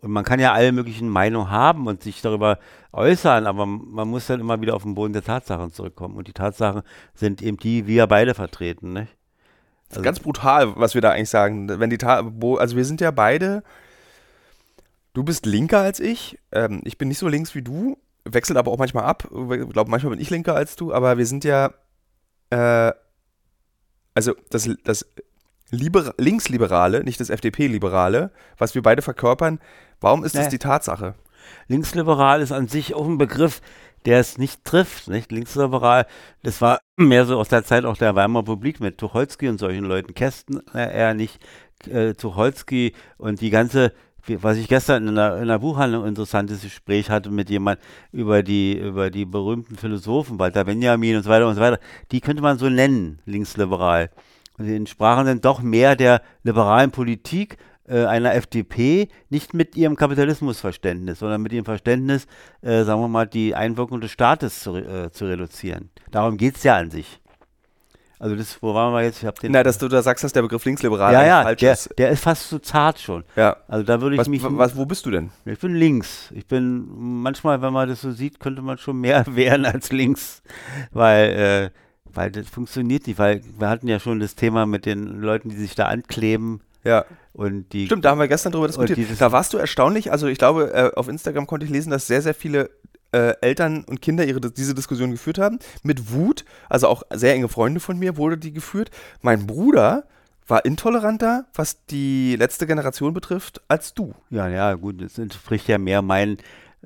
Und man kann ja alle möglichen Meinungen haben und sich darüber äußern, aber man muss dann immer wieder auf den Boden der Tatsachen zurückkommen. Und die Tatsachen sind eben die, die wir beide vertreten. Nicht? Das ist ganz brutal, was wir da eigentlich sagen. Wenn die Ta also wir sind ja beide. Du bist linker als ich. Ähm, ich bin nicht so links wie du. Wechselt aber auch manchmal ab. Ich glaube, manchmal bin ich linker als du. Aber wir sind ja. Äh, also das, das Liber Linksliberale, nicht das FDP-Liberale, was wir beide verkörpern. Warum ist das Nee. die Tatsache? Linksliberal ist an sich auch ein Begriff, der es nicht trifft. Nicht? Linksliberal, das war mehr so aus der Zeit auch der Weimarer Republik mit Tucholsky und solchen Leuten. Kästen äh, eher nicht, äh, Tucholsky und die ganze, was ich gestern in einer, in einer Buchhandlung ein interessantes Gespräch hatte mit jemand über die, über die berühmten Philosophen, Walter Benjamin und so weiter und so weiter, die könnte man so nennen, linksliberal. Die entsprachen dann doch mehr der liberalen Politik äh, einer FDP, nicht mit ihrem Kapitalismusverständnis, sondern mit ihrem Verständnis, äh, sagen wir mal, die Einwirkung des Staates zu, äh, zu reduzieren. Darum geht es ja an sich. Also das, wo waren wir jetzt? Ich hab den, Na, dass du da sagst, dass der Begriff linksliberal ja, ja, falsch der, ist. der ist fast zu zart schon. Ja. Also da würde ich Was, mich. was, wo bist du denn? Ich bin links. Ich bin manchmal, wenn man das so sieht, könnte man schon mehr *laughs* werden als links, weil äh, weil das funktioniert nicht. Weil wir hatten ja schon das Thema mit den Leuten, die sich da ankleben Ja. und die. Stimmt, da haben wir gestern drüber diskutiert. Da warst du erstaunlich. Also ich glaube, äh, auf Instagram konnte ich lesen, dass sehr, sehr viele äh, Eltern und Kinder ihre, diese Diskussion geführt haben. Mit Wut, also auch sehr enge Freunde von mir wurde die geführt. Mein Bruder war intoleranter, was die letzte Generation betrifft, als du. Ja, ja, gut, das entspricht ja mehr meinen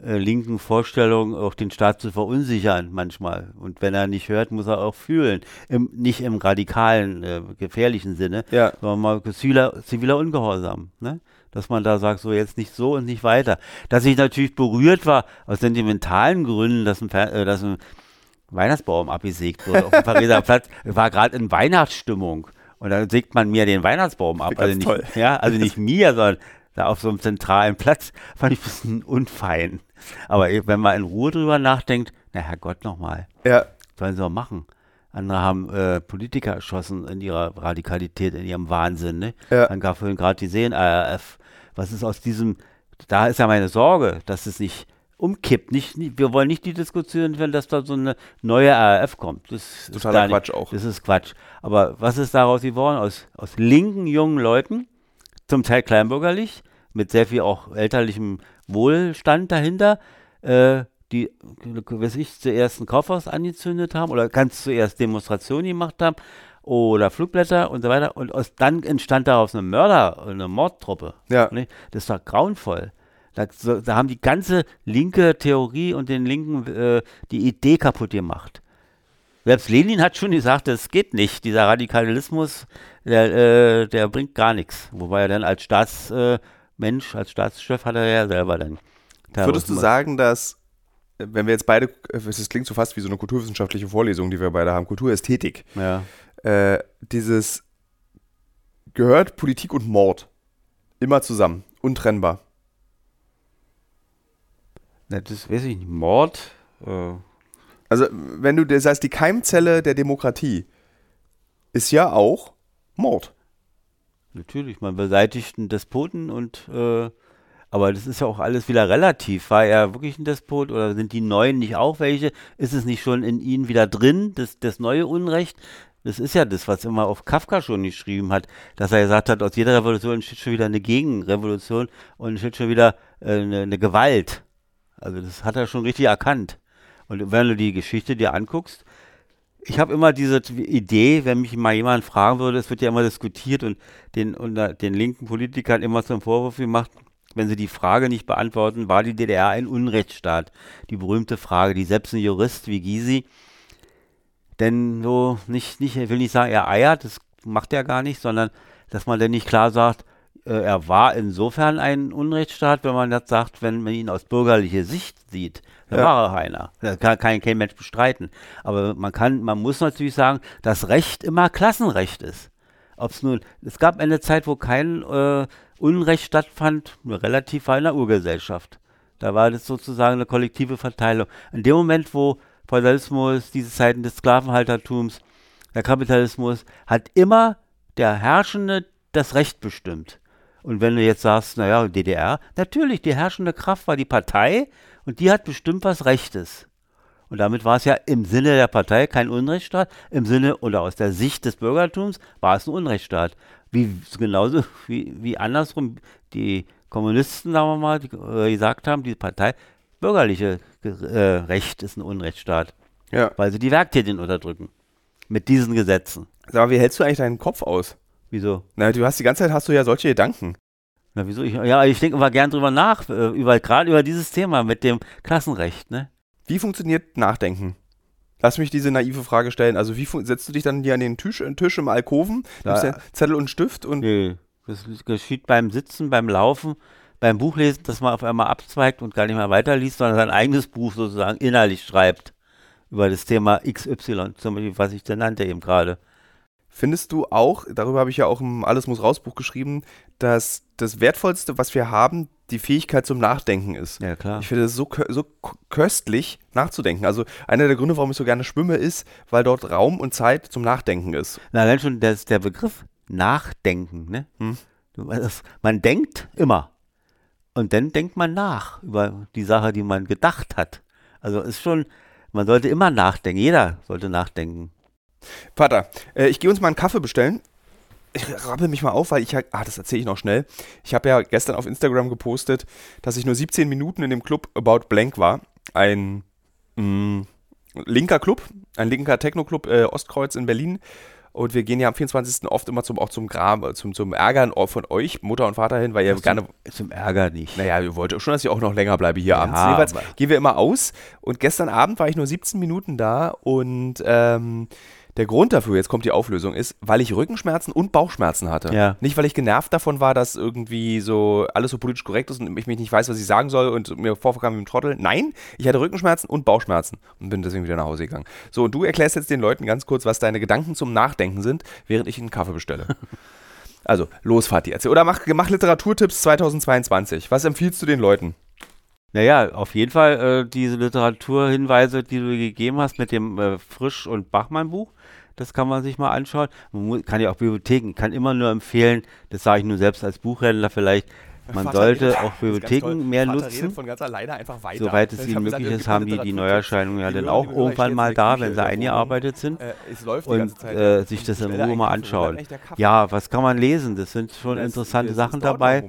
äh, linken Vorstellungen, auch den Staat zu verunsichern manchmal. Und wenn er nicht hört, muss er auch fühlen. Im, nicht im radikalen, äh, gefährlichen Sinne, Ja. sondern mal ziviler, ziviler Ungehorsam. Ne? Dass man da sagt, so jetzt nicht so und nicht weiter. Dass ich natürlich berührt war, aus sentimentalen Gründen, dass ein, Fer- äh, dass ein Weihnachtsbaum abgesägt wurde auf dem Pariser *laughs* Platz, war gerade in Weihnachtsstimmung. Und dann sägt man mir den Weihnachtsbaum ab. Also nicht, toll. ja, also nicht *laughs* mir, sondern da auf so einem zentralen Platz fand ich ein bisschen unfein. Aber wenn man in Ruhe drüber nachdenkt, na Herrgott nochmal, Ja. sollen sie doch machen. Andere haben äh, Politiker erschossen in ihrer Radikalität, in ihrem Wahnsinn. Ne? Ja. Dann gab vorhin gerade die sehen, ARF, was ist aus diesem, da ist ja meine Sorge, dass es nicht umkippt. Nicht, nicht, wir wollen nicht die Diskussion führen, dass da so eine neue ARF kommt. Das ist Totaler nicht- Quatsch auch. Das ist Quatsch. Aber was ist daraus geworden? Aus, aus linken jungen Leuten, zum Teil kleinbürgerlich, mit sehr viel auch elterlichem Wohlstand dahinter, äh, die, weiß ich, zuerst ein Kaufhaus angezündet haben oder ganz zuerst Demonstrationen gemacht haben oder Flugblätter und so weiter. Und aus, dann entstand daraus eine Mörder, eine Mordtruppe. Ja. Nicht? Das war grauenvoll. Da, da haben die ganze linke Theorie und den linken äh, die Idee kaputt gemacht. Selbst Lenin hat schon gesagt, das geht nicht. Dieser Radikalismus, der, äh, der bringt gar nichts. Wobei er dann als Staatsmensch, als Staatschef hat er ja selber dann. Würdest du sagen, dass, äh, wenn wir jetzt beide, äh, es klingt so fast wie so eine kulturwissenschaftliche Vorlesung, die wir beide haben, Kulturästhetik, Ja. äh, dieses gehört Politik und Mord immer zusammen, untrennbar. Na, das weiß ich nicht. Mord? Äh, Also, wenn du, das heißt, die Keimzelle der Demokratie ist ja auch Mord. natürlich, man beseitigt einen Despoten und äh, Aber das ist ja auch alles wieder relativ. War er wirklich ein Despot oder sind die Neuen nicht auch welche? Ist es nicht schon in ihnen wieder drin, das, das neue Unrecht? Das ist ja das, was immer auf Kafka schon geschrieben hat, dass er gesagt hat, aus jeder Revolution entsteht schon wieder eine Gegenrevolution und entsteht schon wieder äh, eine, eine Gewalt. Also das hat er schon richtig erkannt. Und wenn du die Geschichte dir anguckst, ich habe immer diese Idee, wenn mich mal jemand fragen würde, es wird ja immer diskutiert und den, unter den linken Politikern immer zum Vorwurf gemacht, wenn sie die Frage nicht beantworten, war die DDR ein Unrechtsstaat? Die berühmte Frage, die selbst ein Jurist wie Gysi, denn so nicht, nicht, ich will nicht sagen, er eiert, das macht er gar nicht, sondern dass man denn nicht klar sagt, äh, er war insofern ein Unrechtsstaat, wenn man das sagt, wenn man ihn aus bürgerlicher Sicht sieht. Da Ja. war er einer. Das kann, kann kein Mensch bestreiten. Aber man kann, man muss natürlich sagen, dass Recht immer Klassenrecht ist. Ob es nun, es gab eine Zeit, wo kein äh, Unrecht stattfand, relativ war in der Urgesellschaft. Da war das sozusagen eine kollektive Verteilung. In dem Moment, wo Feudalismus, diese Zeiten des Sklavenhaltertums, der Kapitalismus, hat immer der Herrschende das Recht bestimmt. Und wenn du jetzt sagst, naja, DDR, natürlich, die herrschende Kraft war die Partei und die hat bestimmt, was Recht ist. Und damit war es ja im Sinne der Partei kein Unrechtsstaat, im Sinne oder aus der Sicht des Bürgertums war es ein Unrechtsstaat. Wie genauso wie, wie andersrum die Kommunisten, sagen wir mal, die, äh, gesagt haben, die Partei, bürgerliche äh, Recht ist ein Unrechtsstaat, Ja. weil sie die Werktätigen unterdrücken. Mit diesen Gesetzen. Sag mal, wie hältst du eigentlich deinen Kopf aus? Wieso? Na, du hast die ganze Zeit hast du ja solche Gedanken. Na, wieso? Ich, ja, ich denke immer gern drüber nach, äh, über, gerade über dieses Thema mit dem Klassenrecht, ne? Wie funktioniert Nachdenken? Lass mich diese naive Frage stellen. Also, wie setzt du dich dann hier an den Tisch, äh, Tisch im Alkoven, Ja. nimmst dir Zettel und Stift und Nö, das geschieht beim Sitzen, beim Laufen, beim Buchlesen, dass man auf einmal abzweigt und gar nicht mehr weiterliest, sondern sein eigenes Buch sozusagen innerlich schreibt über das Thema XY, zum Beispiel, was ich da nannte eben gerade. findest du auch, darüber habe ich ja auch im Alles muss raus Buch geschrieben, dass das Wertvollste, was wir haben, die Fähigkeit zum Nachdenken ist. Ja, klar. Ich finde es so, so köstlich nachzudenken. Also einer der Gründe, warum ich so gerne schwimme, ist, weil dort Raum und Zeit zum Nachdenken ist. Na, allein schon der, der Begriff Nachdenken, ne? Hm. Das, man denkt immer. Und dann denkt man nach über die Sache, die man gedacht hat. Also ist schon, man sollte immer nachdenken. Jeder sollte nachdenken. Vater, äh, ich gehe uns mal einen Kaffee bestellen. Ich rappel mich mal auf, weil ich ja, ah, das erzähle ich noch schnell. Ich habe ja gestern auf Instagram gepostet, dass ich nur 17 Minuten in dem Club About Blank war. Ein mh, linker Club, ein linker Techno-Club äh, Ostkreuz in Berlin. Und wir gehen ja am 24. oft immer zum, auch zum Grab, zum, zum Ärgern von euch, Mutter und Vater hin, weil ihr gerne Zum Ärger nicht. naja, ihr wollt schon, dass ich auch noch länger bleibe hier Ja, abends. Aber- gehen wir immer aus. Und gestern Abend war ich nur 17 Minuten da. Und ähm, der Grund dafür, jetzt kommt die Auflösung, ist, weil ich Rückenschmerzen und Bauchschmerzen hatte. Ja. Nicht, weil ich genervt davon war, dass irgendwie so alles so politisch korrekt ist und ich mich nicht weiß, was ich sagen soll und mir vorkam wie ein Trottel. Nein, ich hatte Rückenschmerzen und Bauchschmerzen und bin deswegen wieder nach Hause gegangen. So, und du erklärst jetzt den Leuten ganz kurz, was deine Gedanken zum Nachdenken sind, während ich einen Kaffee bestelle. *laughs* Also, los, Fatih, erzähl. Oder mach, mach Literaturtipps 2022. Was empfiehlst du den Leuten? Naja, auf jeden Fall äh, diese Literaturhinweise, die du gegeben hast mit dem äh, Frisch- und Bachmann-Buch, das kann man sich mal anschauen. Man mu- kann ja auch Bibliotheken, kann immer nur empfehlen, das sage ich nur selbst als Buchhändler vielleicht, man Vater sollte redet- *laughs* auch ist. Bibliotheken mehr Vater nutzen. redet von ganz alleine einfach weiter. Soweit es ihnen möglich ist, haben die die. Neuerscheinungen ja dann auch irgendwann mal da, wenn sie eingearbeitet sind. Äh, es läuft die Und ganze Zeit. äh, sich das in Ruhe mal anschauen. Ja, was kann man lesen? Das sind schon Das- interessante das- Sachen dabei.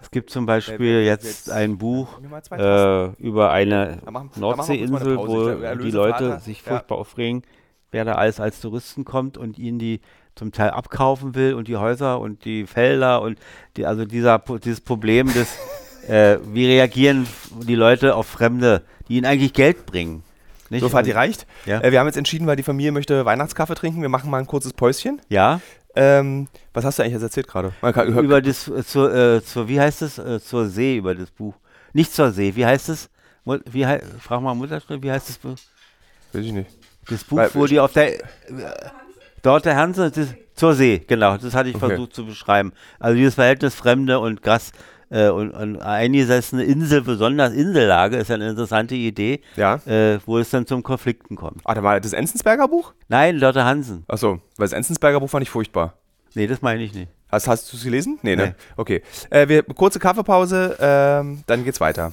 Es gibt zum Beispiel jetzt ein Buch äh, über eine Nordseeinsel, wo die Leute sich furchtbar aufregen, wer da alles als Touristen kommt und ihnen die zum Teil abkaufen will und die Häuser und die Felder und die, also dieser, dieses Problem des, *laughs* äh, wie reagieren die Leute auf Fremde, die ihnen eigentlich Geld bringen. Nicht? So, Fatih reicht. Ja. Äh, wir haben jetzt entschieden, weil die Familie möchte Weihnachtskaffee trinken. Wir machen mal ein kurzes Päuschen. ja, Ähm, was hast du eigentlich jetzt erzählt gerade? Über das, äh, zur, äh, zur, wie heißt es, äh, zur See, über das Buch. Nicht zur See, wie heißt es? Wie frag mal Mutterschrift, wie heißt das Buch? Weiß ich nicht. Das Buch, Weil- wo die auf der. Äh, dort der Hanse, das, zur See, genau, das hatte ich Okay. versucht zu beschreiben. Also dieses Verhältnis Fremde und Gast äh, und, und eingesessene Insel, besonders Insellage, ist ja eine interessante Idee, Ja. äh, wo es dann zum Konflikten kommt. Warte mal, das Enzensberger Buch? Nein, Lotte Hansen. Achso, weil das Enzensberger Buch fand ich furchtbar. Nee, das meine ich nicht. Hast, hast du es gelesen? Nee, ne? Nee. Okay. Äh, wir, kurze Kaffeepause, ähm, dann geht's weiter.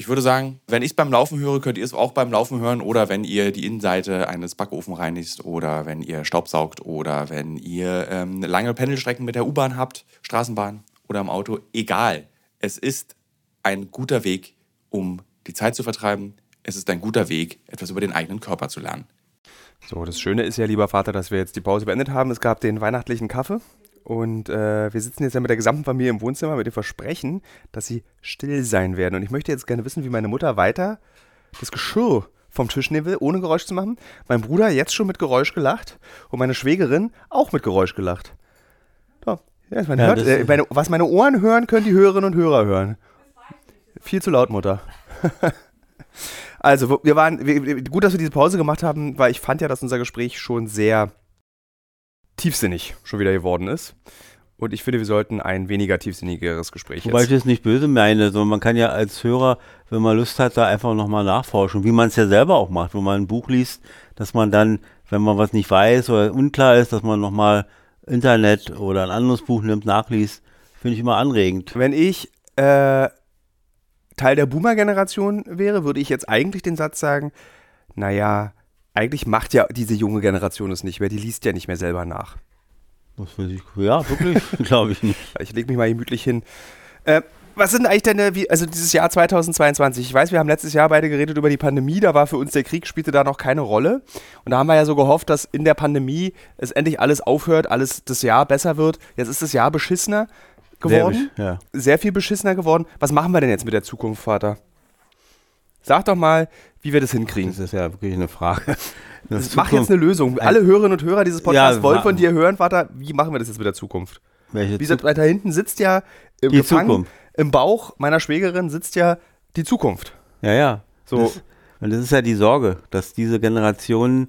ich würde sagen, wenn ich es beim Laufen höre, könnt ihr es auch beim Laufen hören oder wenn ihr die Innenseite eines Backofen reinigt oder wenn ihr Staubsaugt oder wenn ihr ähm, lange Pendelstrecken mit der U-Bahn habt, Straßenbahn oder im Auto. Egal. Es ist ein guter Weg, um die Zeit zu vertreiben. Es ist ein guter Weg, etwas über den eigenen Körper zu lernen. So, das Schöne ist ja, lieber Vater, dass wir jetzt die Pause beendet haben. Es gab den weihnachtlichen Kaffee und äh, wir sitzen jetzt ja mit der gesamten Familie im Wohnzimmer mit dem Versprechen, dass sie still sein werden. Und ich möchte jetzt gerne wissen, wie meine Mutter weiter das Geschirr vom Tisch nehmen will, ohne Geräusch zu machen. Mein Bruder jetzt schon mit Geräusch gelacht und meine Schwägerin auch mit Geräusch gelacht. So, ja, man Ja, hört, äh, meine, was meine Ohren hören, können die Hörerinnen und Hörer hören. Viel zu laut, Mutter. *laughs* also, wir waren, wir- gut, dass wir diese Pause gemacht haben, weil ich fand ja, dass unser Gespräch schon sehr tiefsinnig schon wieder geworden ist. Und ich finde, wir sollten ein weniger tiefsinnigeres Gespräch Wobei ich jetzt. das nicht böse meine, sondern man kann ja als Hörer, wenn man Lust hat, da einfach nochmal nachforschen, wie man es ja selber auch macht, wenn man ein Buch liest, dass man dann, wenn man was nicht weiß oder unklar ist, dass man nochmal Internet oder ein anderes Buch nimmt, nachliest, finde ich immer anregend. Wenn ich äh, Teil der Boomer-Generation wäre, würde ich jetzt eigentlich den Satz sagen, naja, eigentlich macht ja diese junge Generation es nicht mehr, die liest ja nicht mehr selber nach. Das weiß ich, ja, wirklich, *laughs* glaube ich nicht. Ich lege mich mal gemütlich hin. Äh, was sind eigentlich deine, wie, also dieses Jahr 2022? Ich weiß, wir haben letztes Jahr beide geredet über die Pandemie, da war für uns der Krieg, spielte da noch keine Rolle. Und da haben wir ja so gehofft, dass in der Pandemie es endlich alles aufhört, alles das Jahr besser wird. Jetzt ist das Jahr beschissener geworden, Sehr, ja. sehr viel beschissener geworden. Was machen wir denn jetzt mit der Zukunft, Vater? Sag doch mal, wie wir das hinkriegen. Das ist ja wirklich eine Frage. *laughs* Das Mach jetzt eine Lösung. Alle Hörerinnen und Hörer dieses Podcasts Ja, wollen von dir hören, Vater, wie machen wir das jetzt mit der Zukunft? welche Wie gesagt, weiter hinten sitzt ja im, Zukunft. im Bauch meiner Schwägerin sitzt ja die Zukunft. Ja, ja. So. Das, und das ist ja die Sorge, dass diese Generationen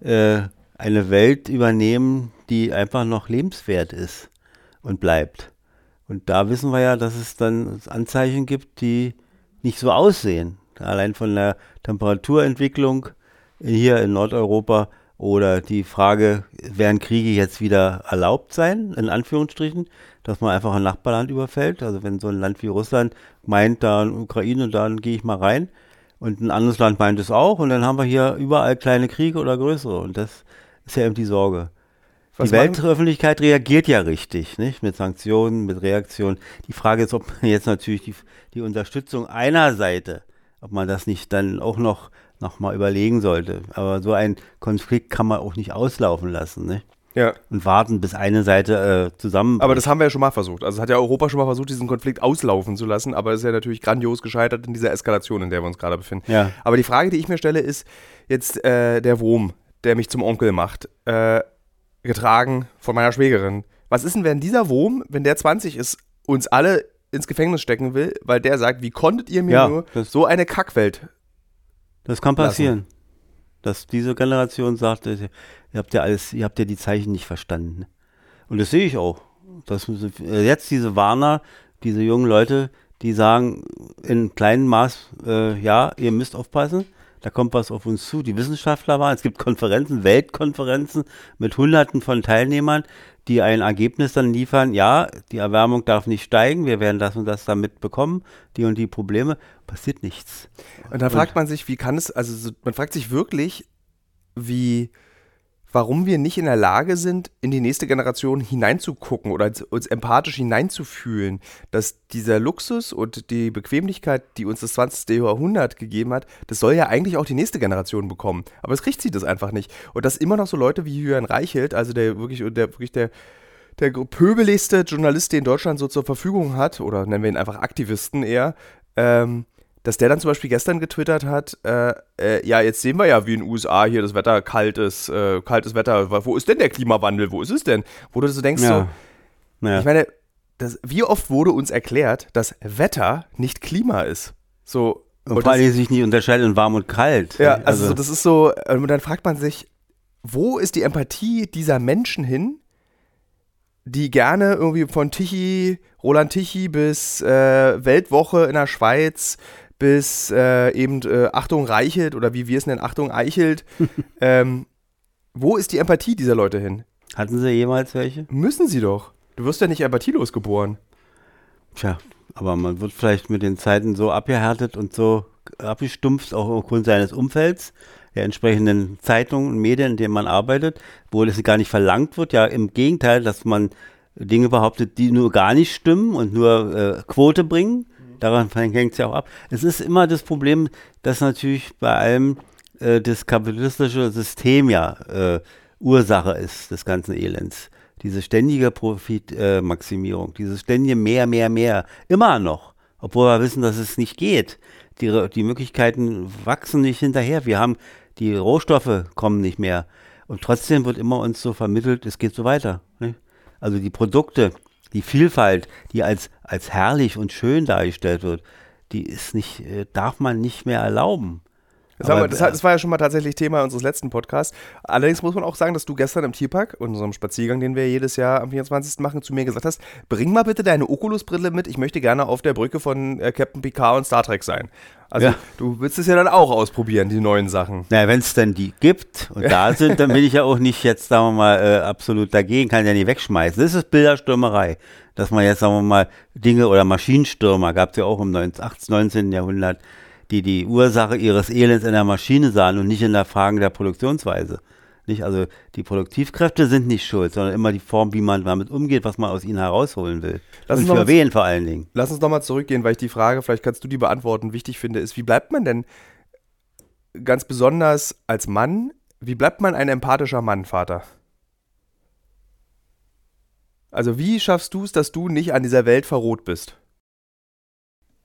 äh, eine Welt übernehmen, die einfach noch lebenswert ist und bleibt. Und da wissen wir ja, dass es dann Anzeichen gibt, die nicht so aussehen. Allein von der Temperaturentwicklung hier in Nordeuropa Oder die Frage, werden Kriege jetzt wieder erlaubt sein, in Anführungsstrichen, dass man einfach ein Nachbarland überfällt? Also wenn so ein Land wie Russland meint, da in Ukraine, dann gehe ich mal rein. Und ein anderes Land meint es auch. Und dann haben wir hier überall kleine Kriege oder größere. Und das ist ja eben die Sorge. Was die Weltöffentlichkeit reagiert ja richtig, nicht? Mit Sanktionen, mit Reaktionen. Die Frage ist, ob man jetzt natürlich die, die Unterstützung einer Seite, ob man das nicht dann auch noch, noch mal überlegen sollte. Aber so ein Konflikt kann man auch nicht auslaufen lassen, nicht? Ja. Und warten, bis eine Seite äh, zusammen. Aber das haben wir ja schon mal versucht. Also es hat ja Europa schon mal versucht, diesen Konflikt auslaufen zu lassen, aber es ist ja natürlich grandios gescheitert in dieser Eskalation, in der wir uns gerade befinden. Ja. Aber die Frage, die ich mir stelle, ist jetzt äh, der Wurm, der mich zum Onkel macht, äh, getragen von meiner Schwägerin. Was ist denn, wenn dieser Wurm, wenn der 20 ist, uns alle ins Gefängnis stecken will, weil der sagt, wie konntet ihr mir Ja, nur so eine Kackwelt? Das kann passieren. Dass diese Generation sagt, äh, ihr habt ja alles, ihr habt ja die Zeichen nicht verstanden. Und das sehe ich auch. Dass äh, jetzt diese Warner, diese jungen Leute, die sagen in kleinem Maß, äh, ja, ihr müsst aufpassen, da kommt was auf uns zu. Die Wissenschaftler waren, es gibt Konferenzen, Weltkonferenzen mit Hunderten von Teilnehmern, die ein Ergebnis dann liefern, ja, die Erwärmung darf nicht steigen, wir werden das und das damit bekommen, die und die Probleme, passiert nichts. Und da fragt man sich, wie kann es, also so, man fragt sich wirklich, wie, warum wir nicht in der Lage sind, in die nächste Generation hineinzugucken oder uns- empathisch hineinzufühlen, dass dieser Luxus und die Bequemlichkeit, die uns das 20. Jahrhundert gegeben hat, das soll ja eigentlich auch die nächste Generation bekommen. Aber es kriegt sie das einfach nicht. Und dass immer noch so Leute wie Jürgen Reichelt, also der wirklich, der wirklich der der pöbeligste Journalist, den Deutschland so zur Verfügung hat, oder nennen wir ihn einfach Aktivisten eher, ähm, dass der dann zum Beispiel gestern getwittert hat, äh, äh, ja, jetzt sehen wir ja, wie in den USA hier das Wetter kalt ist, äh, kaltes Wetter, wo ist denn der Klimawandel, wo ist es denn? Wo du so denkst, Ja. so, Naja. ich meine, das, wie oft wurde uns erklärt, dass Wetter nicht Klima ist? So, Und und vor allem sich nicht unterscheidet in warm und kalt. ja, also, so, das ist so, und dann fragt man sich, wo ist die Empathie dieser Menschen hin, die gerne irgendwie von Tichy, Roland Tichy bis äh, Weltwoche in der Schweiz bis äh, eben äh, Achtung Reichelt oder wie wir es nennen, Achtung Eichelt. *laughs* ähm, wo ist die Empathie dieser Leute hin? Hatten sie jemals welche? Müssen sie doch. Du wirst ja nicht empathielos geboren. Tja, aber man wird vielleicht mit den Zeiten so abgehärtet und so abgestumpft, auch aufgrund seines Umfelds, der entsprechenden Zeitungen und Medien, in denen man arbeitet, wo das gar nicht verlangt wird. Ja, im Gegenteil, dass man Dinge behauptet, die nur gar nicht stimmen und nur äh, Quote bringen. Daran hängt es ja auch ab. Es ist immer das Problem, dass natürlich bei allem äh, das kapitalistische System ja äh, Ursache ist des ganzen Elends. Diese ständige Profitmaximierung, äh, dieses ständige mehr, mehr, mehr, immer noch, obwohl wir wissen, dass es nicht geht. Die, die Möglichkeiten wachsen nicht hinterher. Wir haben, die Rohstoffe kommen nicht mehr. Und trotzdem wird immer uns so vermittelt, es geht so weiter. Nicht? Also die Produkte, die Vielfalt, die als, als herrlich und schön dargestellt wird, die ist nicht, äh, darf man nicht mehr erlauben. Das, Aber, wir, das, äh, das war ja schon mal tatsächlich Thema unseres letzten Podcasts. Allerdings muss man auch sagen, dass du gestern im Tierpark, unserem Spaziergang, den wir jedes Jahr am 24. machen, zu mir gesagt hast, bring mal bitte deine Oculus-Brille mit, ich möchte gerne auf der Brücke von äh, Captain Picard und Star Trek sein. Also Ja. du willst es ja dann auch ausprobieren, die neuen Sachen. Na, wenn es denn die gibt und da *laughs* sind, dann bin ich ja auch nicht jetzt, sagen wir mal, äh, absolut dagegen, kann ja nicht wegschmeißen. Das ist Bilderstürmerei. Dass man jetzt, sagen wir mal, Dinge oder Maschinenstürmer, gab es ja auch im 19, 18, 19. Jahrhundert, die die Ursache ihres Elends in der Maschine sahen und nicht in der Frage der Produktionsweise. Nicht? Also die Produktivkräfte sind nicht schuld, sondern immer die Form, wie man damit umgeht, was man aus ihnen herausholen will. Lass und uns für mal- wen vor allen Dingen. Lass uns nochmal zurückgehen, weil ich die Frage, vielleicht kannst du die beantworten, wichtig finde, ist, wie bleibt man denn ganz besonders als Mann, wie bleibt man ein empathischer Mann, Vater? Also wie schaffst du es, dass du nicht an dieser Welt verroht bist?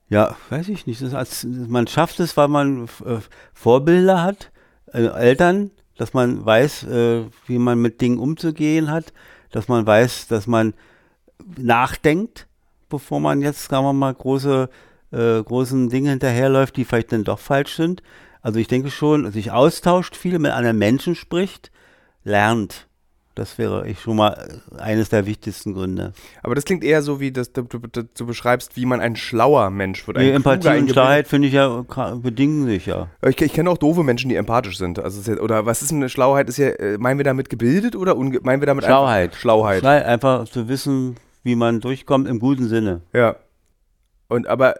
Ja, weiß ich nicht. Als, man schafft es, weil man äh, Vorbilder hat, äh, Eltern, dass man weiß, äh, wie man mit Dingen umzugehen hat, dass man weiß, dass man nachdenkt, bevor man jetzt, sagen wir mal, große, äh, großen Dinge hinterherläuft, die vielleicht dann doch falsch sind. Also ich denke schon, sich austauscht viel, mit anderen Menschen spricht, lernt. Das wäre ich schon mal eines der wichtigsten Gründe. Aber das klingt eher so, wie das, du, du, du, beschreibst, wie man ein schlauer Mensch wird. Die Empathie und Klarheit finde ich ja bedingen sich ja. Ich, ich kenne auch doofe Menschen, die empathisch sind. Also ja, oder was ist eine Schlauheit? Ist ja, äh, meinen wir damit gebildet oder unge meinen wir damit Schlauheit. Einfach Schlauheit. Schnell einfach zu wissen, wie man durchkommt im guten Sinne. Ja. Und aber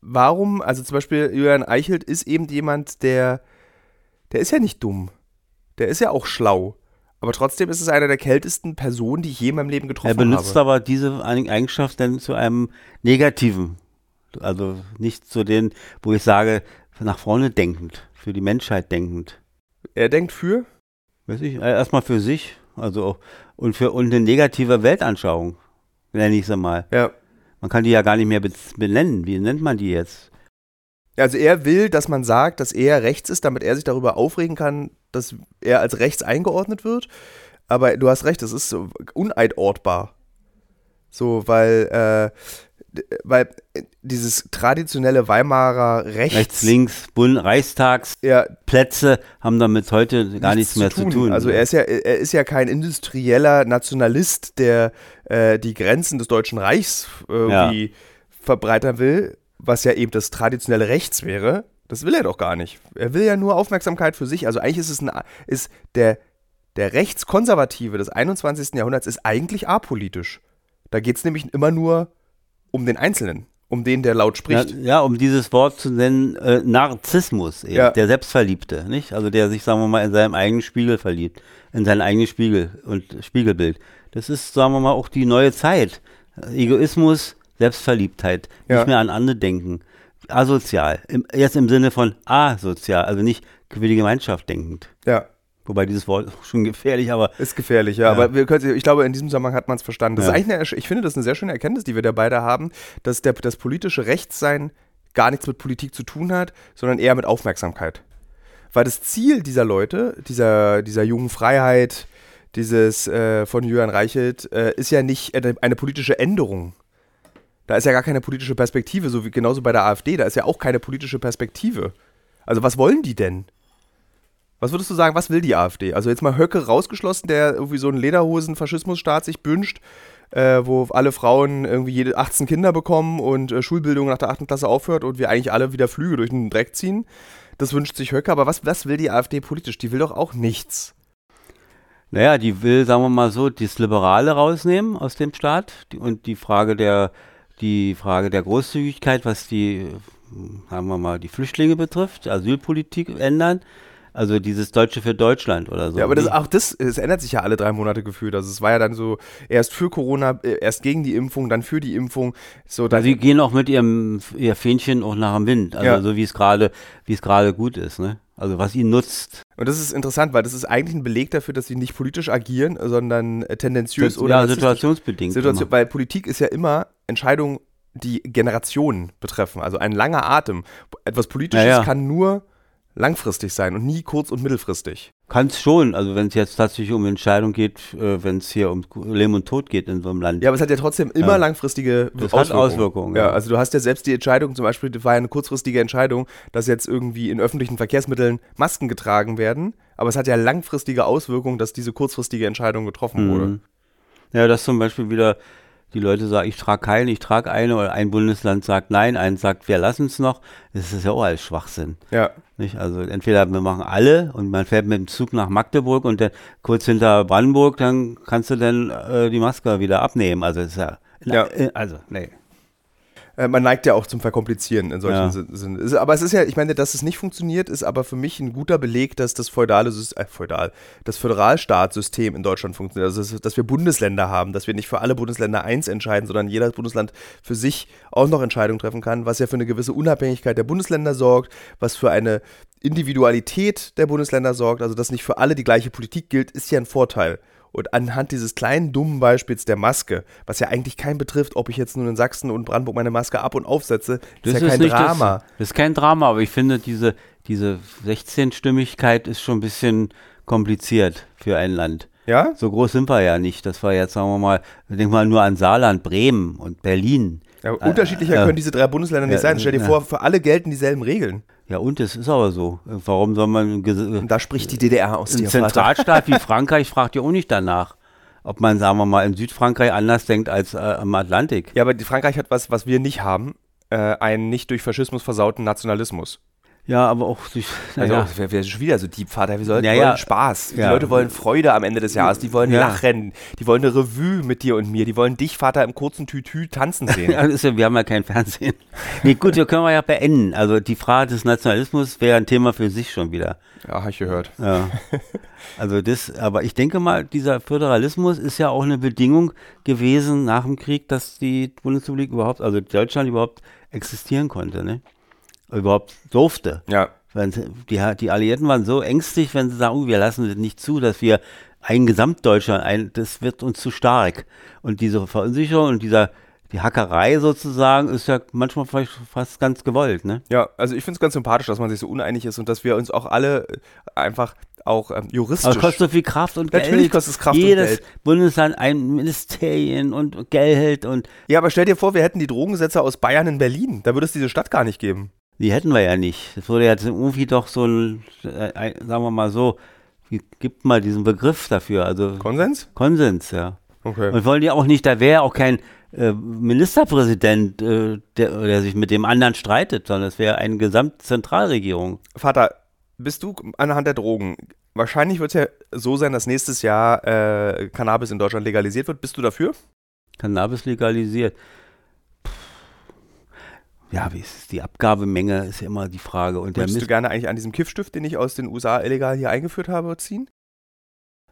warum, also zum Beispiel Julian Eichelt ist eben jemand, der, der ist ja nicht dumm. Der ist ja auch schlau. Aber trotzdem ist es einer der kältesten Personen, die ich je in meinem Leben getroffen Er benutzt habe. aber diese Eig- Eigenschaft dann zu einem Negativen. Also nicht zu den, wo ich sage, nach vorne denkend, für die Menschheit denkend. Er denkt für, Weiß ich, äh, erstmal für sich, also auch- und für und eine negative Weltanschauung, nenne ich sie mal. ja. Man kann die ja gar nicht mehr be- benennen. Wie nennt man die jetzt? Also er will, dass man sagt, dass er rechts ist, damit er sich darüber aufregen kann, dass er als rechts eingeordnet wird. Aber du hast recht, das ist so uneinordbar. So, weil, äh, weil dieses traditionelle Weimarer Rechts, Rechts, links, Bund, Reichstagsplätze ja, haben damit heute gar nichts, mehr zu tun. Also er ist ja, er ist ja kein industrieller Nationalist, der äh, die Grenzen des Deutschen Reichs äh, irgendwie verbreitern will, was ja eben das traditionelle Rechts wäre. Das will er doch gar nicht. Er will ja nur Aufmerksamkeit für sich. Also eigentlich ist es ein, ist der, der Rechtskonservative des 21. Jahrhunderts ist eigentlich apolitisch. Da geht es nämlich immer nur um den Einzelnen, um den, der laut ja, spricht. ja, um dieses Wort zu nennen, äh, Narzissmus, eben, Ja. der Selbstverliebte, nicht? Also der sich, sagen wir mal, in seinem eigenen Spiegel verliebt, in seinen eigenen Spiegel und Spiegelbild. Das ist, sagen wir mal, auch die neue Zeit. Egoismus, Selbstverliebtheit, Ja. nicht mehr an andere denken. Asozial, im, jetzt im Sinne von asozial, also nicht für die Gemeinschaft denkend. Ja. Wobei dieses Wort *laughs* schon gefährlich, aber Ist gefährlich, ja. Ja. Aber wir können, ich glaube, in diesem Zusammenhang hat man es verstanden. Das Ja. ist eigentlich eine, ich finde das eine sehr schöne Erkenntnis, die wir da beide haben, dass der, das politische Rechtssein gar nichts mit Politik zu tun hat, sondern eher mit Aufmerksamkeit. Weil das Ziel dieser Leute, dieser, dieser jungen Freiheit, dieses äh, von Julian Reichelt, äh, ist ja nicht eine politische Änderung. Da ist ja gar keine politische Perspektive, so wie genauso bei der AfD, da ist ja auch keine politische Perspektive. Also was wollen die denn? Was würdest du sagen, was will die AfD? Also jetzt mal Höcke rausgeschlossen, der irgendwie so einen Lederhosen-Faschismusstaat sich wünscht, äh, wo alle Frauen irgendwie jede 18 Kinder bekommen und äh, Schulbildung nach der 8. Klasse aufhört und wir eigentlich alle wieder Flüge durch den Dreck ziehen. Das wünscht sich Höcke, aber was, was will die AfD politisch? Die will doch auch nichts. Naja, die will, sagen wir mal so, das Liberale rausnehmen aus dem Staat und die Frage der, die Frage der Großzügigkeit, was die, sagen wir mal, die Flüchtlinge betrifft, Asylpolitik ändern. Also dieses Deutsche für Deutschland oder so. ja, aber das, auch das, es ändert sich ja alle drei Monate gefühlt. Also es war ja dann so, erst für Corona, äh, erst gegen die Impfung, dann für die Impfung. So, dann, Also sie gehen auch mit ihrem ihr Fähnchen auch nach dem Wind, also Ja. so wie es gerade, wie es gerade gut ist, ne? Also was ihnen nutzt. und das ist interessant, weil das ist eigentlich ein Beleg dafür, dass sie nicht politisch agieren, sondern äh, tendenziös Das, oder ja, situationsbedingt. Situation, immer. weil Politik ist ja immer Entscheidungen, die Generationen betreffen. Also ein langer Atem. Etwas Politisches Ja, ja. kann nur langfristig sein und nie kurz- und mittelfristig. Kann es schon, also wenn es jetzt tatsächlich um Entscheidung geht, äh, wenn es hier um Leben und Tod geht in so einem Land. Ja, aber es hat ja trotzdem immer Ja. langfristige Das hat Auswirkungen, Ja, ja. also du hast ja selbst die Entscheidung, zum Beispiel, das war ja eine kurzfristige Entscheidung, dass jetzt irgendwie in öffentlichen Verkehrsmitteln Masken getragen werden. Aber es hat ja langfristige Auswirkungen, dass diese kurzfristige Entscheidung getroffen wurde. Mhm. Ja, dass zum Beispiel wieder die Leute sagen, ich trage keine, ich trage eine, oder ein Bundesland sagt nein, eins sagt, wir lassen es noch. Das ist ja auch alles Schwachsinn. Ja. Nicht? Also entweder wir machen alle und man fährt mit dem Zug nach Magdeburg und dann kurz hinter Brandenburg, dann kannst du dann äh, die Maske wieder abnehmen. Also ist ja, Ja. äh, also nee. Äh, man neigt ja auch zum Verkomplizieren in solchen Ja. Sin- Sin- ist- Aber es ist ja, ich meine, dass es nicht funktioniert, ist aber für mich ein guter Beleg, dass das feudale System, äh, feudal, das Föderalstaatssystem in Deutschland funktioniert. Also, dass, dass wir Bundesländer haben, dass wir nicht für alle Bundesländer eins entscheiden, sondern jeder Bundesland für sich auch noch Entscheidungen treffen kann, was ja für eine gewisse Unabhängigkeit der Bundesländer sorgt, was für eine Individualität der Bundesländer sorgt, also dass nicht für alle die gleiche Politik gilt, ist ja ein Vorteil. Und anhand dieses kleinen dummen Beispiels der Maske, was ja eigentlich keinen betrifft, ob ich jetzt nun in Sachsen und Brandenburg meine Maske ab- und aufsetze, ist ja kein nicht Drama. Das, das ist kein Drama, aber ich finde, diese, diese 16-Stimmigkeit ist schon ein bisschen kompliziert für ein Land. Ja? So groß sind wir ja nicht. Das war jetzt, sagen wir mal, denk mal nur an Saarland, Bremen und Berlin. ja unterschiedlicher äh, können diese drei Bundesländer nicht ja, sein. Stell dir vor, für alle gelten dieselben Regeln. Ja, und es ist aber so. Warum soll man Und da spricht die DDR aus ein. Zentralstaat wie *laughs* Frankreich fragt ja auch nicht danach, ob man, sagen wir mal, in Südfrankreich anders denkt als äh, am Atlantik. Ja, aber die Frankreich hat was, was wir nicht haben. Äh, einen nicht durch Faschismus versauten Nationalismus. Ja, aber auch durch, *laughs* Also, naja, wer, wer ist schon wieder so deep, Vater? Wir sollten Ja, wollen ja. Spaß. Die Ja. Leute wollen Freude am Ende des Jahres. Die wollen Ja. lachen. Die wollen eine Revue mit dir und mir. Die wollen dich, Vater, im kurzen Tütü tanzen *laughs* sehen. Ja, ja, wir haben ja kein Fernsehen. Nee, gut, wir können wir ja beenden. Also die Frage des Nationalismus wäre ein Thema für sich schon wieder. ja, hab ich gehört. Ja. Also das, aber ich denke mal, dieser Föderalismus ist ja auch eine Bedingung gewesen nach dem Krieg, dass die Bundesrepublik überhaupt, also Deutschland überhaupt existieren konnte, ne? Überhaupt durfte. Ja. Die, die Alliierten waren so ängstlich, wenn sie sagen, oh, wir lassen es nicht zu, dass wir ein Gesamtdeutschland, ein, das wird uns zu stark. Und diese Verunsicherung und dieser, die Hackerei sozusagen ist ja manchmal vielleicht fast ganz gewollt, ne? Ja, also ich finde es ganz sympathisch, dass man sich so uneinig ist und dass wir uns auch alle äh, einfach auch ähm, juristisch. Aber es kostet so viel Kraft und Geld. Natürlich kostet es Kraft und Jedes Geld. Bundesland ein Ministerien und Geld und ja, aber stell dir vor, wir hätten die Drogengesetze aus Bayern in Berlin. Da würde es diese Stadt gar nicht geben. Die hätten wir ja nicht. Das wurde jetzt irgendwie doch so ein, äh, sagen wir mal so, wie- gibt mal diesen Begriff dafür, also Konsens? Konsens, ja. Okay. Und wollen die auch nicht, da wäre auch kein äh, Ministerpräsident, äh, der, der sich mit dem anderen streitet, sondern es wäre eine Gesamtzentralregierung. Vater, bist du anhand der Drogen? Wahrscheinlich wird es ja so sein, dass nächstes Jahr äh, Cannabis in Deutschland legalisiert wird. Bist du dafür? Cannabis legalisiert. Ja, wie ist es? Die Abgabemenge ist ja immer die Frage. Und Möchtest du gerne eigentlich an diesem Kiffstift, den ich aus den USA illegal hier eingeführt habe, ziehen?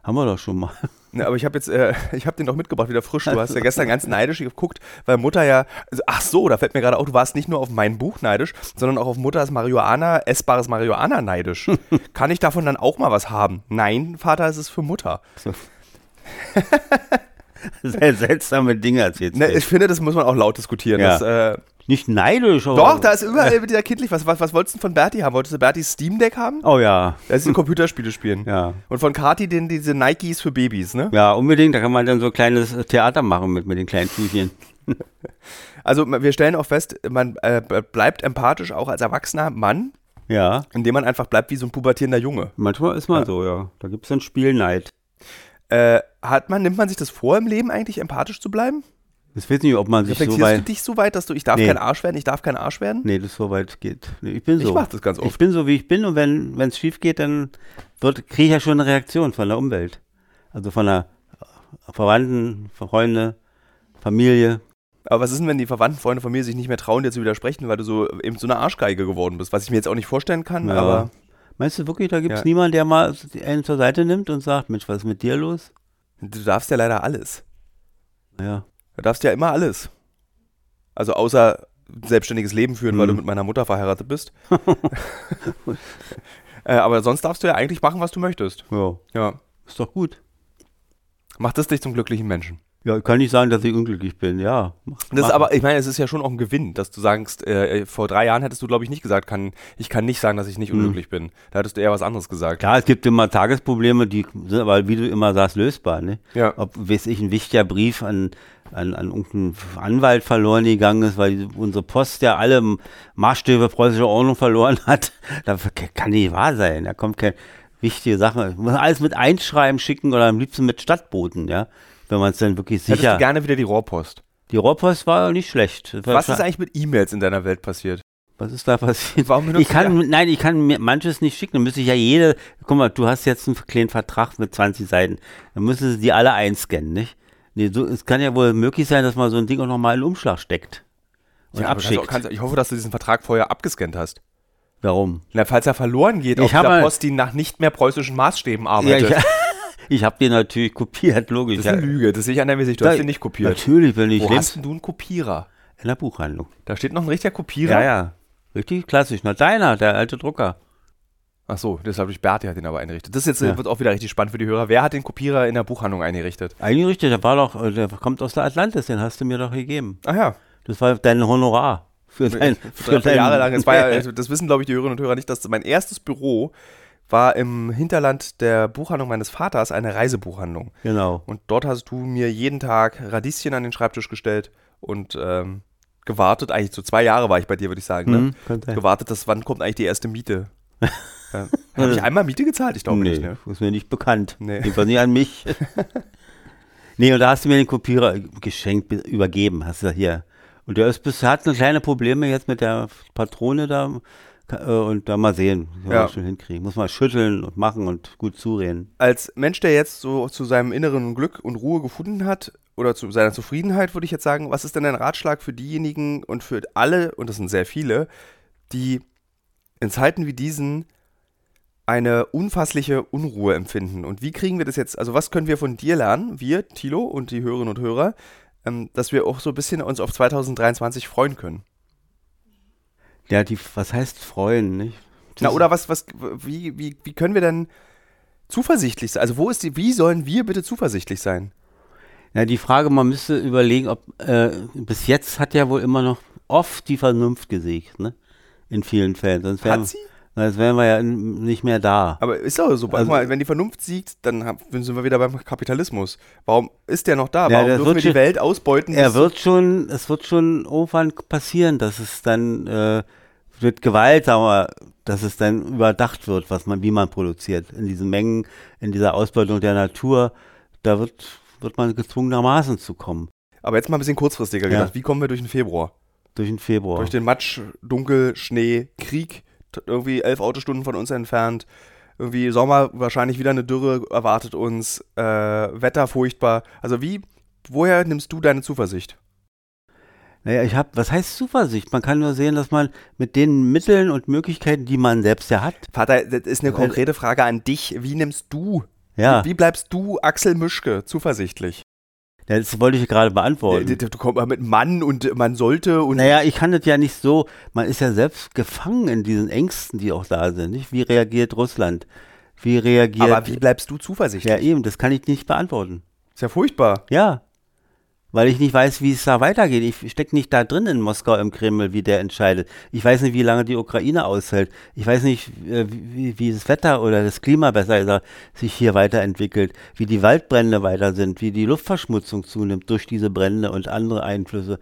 haben wir doch schon mal. *laughs* Ne, aber ich habe jetzt, äh, ich habe den doch mitgebracht, wieder frisch. Du hast ja *laughs* gestern ganz neidisch geguckt, weil Mutter ja, also, ach so, da fällt mir gerade auf, du warst nicht nur auf mein Buch neidisch, sondern auch auf Mutters Marihuana, essbares Marihuana neidisch. *laughs* Kann ich davon dann auch mal was haben? Nein, Vater, es ist für Mutter. *laughs* Sehr seltsame Dinge erzählt. Ne, ich finde, das muss man auch laut diskutieren. Ja. Das, äh, Nicht neidisch, aber. doch, da ist überall wieder kindlich. Was, was, was wolltest du von Berti haben? Wolltest du Bertis Steam Deck haben? Oh ja, Da ist ein Computerspiele spielen. ja. Und von Kati den, diese Nikes für Babys, ne? Ja, unbedingt. Da kann man dann so ein kleines Theater machen mit, mit den kleinen Tüchchen. *laughs* Also wir stellen auch fest, man äh, bleibt empathisch auch als erwachsener Mann, Ja, indem man einfach bleibt wie so ein pubertierender Junge. manchmal ist man so, ja. Da gibt es dann Spielneid. Äh, hat man, nimmt man sich das vor, im Leben eigentlich empathisch zu bleiben? Ich weiß nicht, ob man sich so Reflektierst du weit. dich so weit, dass du, ich darf Nee. kein Arsch werden, ich darf kein Arsch werden? Nee, das so weit geht. Nee, ich bin Ich so. mach das ganz Ich oft. bin so, wie ich bin. Und wenn es schief geht, dann kriege ich ja schon eine Reaktion von der Umwelt. Also von der äh, Verwandten, Freunde, Familie. Aber was ist denn, wenn die Verwandten, Freunde mir sich nicht mehr trauen, dir zu widersprechen, weil du so eben so eine Arschgeige geworden bist? Was ich mir jetzt auch nicht vorstellen kann, Ja. aber Meinst du wirklich, da gibt es Ja. niemanden, der mal einen zur Seite nimmt und sagt, Mensch, was ist mit dir los? du darfst ja leider alles. Ja. Du darfst ja immer alles. Also außer selbstständiges Leben führen, weil du Mhm. mit meiner Mutter verheiratet bist. *laughs* äh, aber sonst darfst du ja eigentlich machen, was du möchtest. ja. Ja. Ist doch gut. Macht das dich zum glücklichen Menschen? Ja, ich kann nicht sagen, dass ich unglücklich bin. Ja. Das ist aber, ich meine, es ist ja schon auch ein Gewinn, dass du sagst, äh, vor drei Jahren hättest du, glaube ich, nicht gesagt, kann, ich kann nicht sagen, dass ich nicht Mhm. unglücklich bin. Da hättest du eher was anderes gesagt. Klar, es gibt immer Tagesprobleme, die sind aber, wie du immer sagst, lösbar. Ne? Ja. Ob, weiß ich, ein wichtiger Brief an, an, an irgendeinen Anwalt verloren gegangen ist, weil unsere Post ja alle Maßstäbe preußischer Ordnung verloren *laughs* hat. Das kann nicht wahr sein. Da kommt keine wichtige Sache. Man muss alles mit Einschreiben schicken oder am liebsten mit Stadtboten, ja. Wenn man es dann wirklich Hättest sicher. du gerne wieder die Rohrpost. Die Rohrpost war nicht schlecht. War Was ist eigentlich mit E-Mails in deiner Welt passiert? was ist da passiert? Warum Ich kann, nein, ich kann mir manches nicht schicken. Dann müsste ich ja jede, guck mal, du hast jetzt einen kleinen Vertrag mit 20 Seiten. Dann müssen sie die alle einscannen, nicht? Nee, so, es kann ja wohl möglich sein, dass man so ein Ding auch nochmal in den Umschlag steckt. Und Ja, abschickt. kannst, kannst, ich hoffe, dass du diesen Vertrag vorher abgescannt hast. Warum? Na, falls er verloren geht Ich auf dieser Post, die nach nicht mehr preußischen Maßstäben Ja, arbeitet. *laughs* ich habe den natürlich kopiert, logisch. Das ist eine Lüge, das sehe ich an Gesicht. Du Ja, hast den nicht kopiert. Natürlich, wenn ich Wo hast denn du einen Kopierer? in der Buchhandlung. Da steht noch ein richtiger Kopierer. Ja, ja. Richtig klassisch. Na, deiner, der alte Drucker. Ach so, das habe ich Berti hat den aber eingerichtet. Das jetzt Ja. wird auch wieder richtig spannend für die Hörer. Wer hat den Kopierer in der Buchhandlung eingerichtet? Eigentlich richtig, der war doch, äh, der kommt aus der Atlantis, den hast du mir doch gegeben. Ach ja, Das war dein Honorar. Für dein, drei, vier Jahre lang. Das, ja, *laughs* also das wissen, glaube ich, die Hörerinnen und Hörer nicht, dass mein erstes Büro war im Hinterland der Buchhandlung meines Vaters eine Reisebuchhandlung. Genau. Und dort hast du mir jeden Tag Radieschen an den Schreibtisch gestellt und ähm, gewartet, eigentlich so zwei Jahre war ich bei dir, würde ich sagen, ne? Hm, sein. Gewartet, dass wann kommt eigentlich die erste Miete? *laughs* ja. Habe ich einmal Miete gezahlt? Ich glaube nee, nicht, ne? ist mir nicht bekannt. Nee. Jedenfalls nicht an mich. *laughs* nee, und da hast du mir den Kopierer geschenkt, be- übergeben, hast du hier. Und der ist bis, hat eine kleine Probleme jetzt mit der Patrone da. Äh, Und da mal sehen, wie Ja. wir schon hinkriegen. Muss mal schütteln und machen und gut zureden. Als Mensch, der jetzt so zu seinem inneren Glück und Ruhe gefunden hat, oder zu seiner Zufriedenheit, würde ich jetzt sagen, was ist denn dein Ratschlag für diejenigen und für alle, und das sind sehr viele, die in Zeiten wie diesen eine unfassliche Unruhe empfinden? Und wie kriegen wir das jetzt, also was können wir von dir lernen, wir, Thilo und die Hörerinnen und Hörer, ähm, dass wir auch so ein bisschen uns auf 2023 freuen können? Ja, die, was heißt freuen, nicht? Na, Das- oder was, was, wie, wie, wie können wir denn zuversichtlich sein? Also wo ist die, wie sollen wir bitte zuversichtlich sein? Ja, die Frage, man müsste überlegen, ob äh, bis jetzt hat ja wohl immer noch oft die Vernunft gesiegt, ne? In vielen Fällen. Sonst wären, Hat sie? sonst wären wir ja nicht mehr da. Aber ist doch so. Also- mal, wenn die Vernunft siegt, dann sind wir wieder beim Kapitalismus. Warum ist der noch da? Ja, Warum das dürfen wird wir die schon- Welt ausbeuten? Er wird schon, es wird schon irgendwann passieren, dass es dann äh, wird Gewalt, sagen wir, dass es dann überdacht wird, was man, wie man produziert. In diesen Mengen, in dieser Ausbeutung der Natur, da wird, wird man gezwungenermaßen zu kommen. Aber jetzt mal ein bisschen kurzfristiger Ja. gedacht. Wie kommen wir durch den Februar? Durch den Februar. Durch den Matsch, Dunkel, Schnee, Krieg, irgendwie elf Autostunden von uns entfernt. Irgendwie Sommer, wahrscheinlich wieder eine Dürre erwartet uns. Äh, Wetter furchtbar. Also wie, woher nimmst du deine Zuversicht? Naja, ich habe, was heißt Zuversicht? Man kann nur sehen, dass man mit den Mitteln und Möglichkeiten, die man selbst ja hat, Vater, das ist eine konkrete Frage an dich. Wie nimmst du, ja, wie bleibst du, Axel Mischke, zuversichtlich? das wollte ich gerade beantworten. Du, du kommst mal mit Mann und man sollte und Naja, ich kann das ja nicht so, man ist ja selbst gefangen in diesen Ängsten, die auch da sind. Nicht? Wie reagiert Russland? Wie reagiert. aber wie bleibst du zuversichtlich? Ja, eben, das kann ich nicht beantworten. Ist ja furchtbar. Ja. Weil ich nicht weiß, wie es da weitergeht. Ich stecke nicht da drin in Moskau im Kreml, wie der entscheidet. Ich weiß nicht, wie lange die Ukraine aushält. Ich weiß nicht, äh, wie, wie das Wetter oder das Klima besser gesagt sich hier weiterentwickelt, wie die Waldbrände weiter sind, wie die Luftverschmutzung zunimmt durch diese Brände und andere Einflüsse.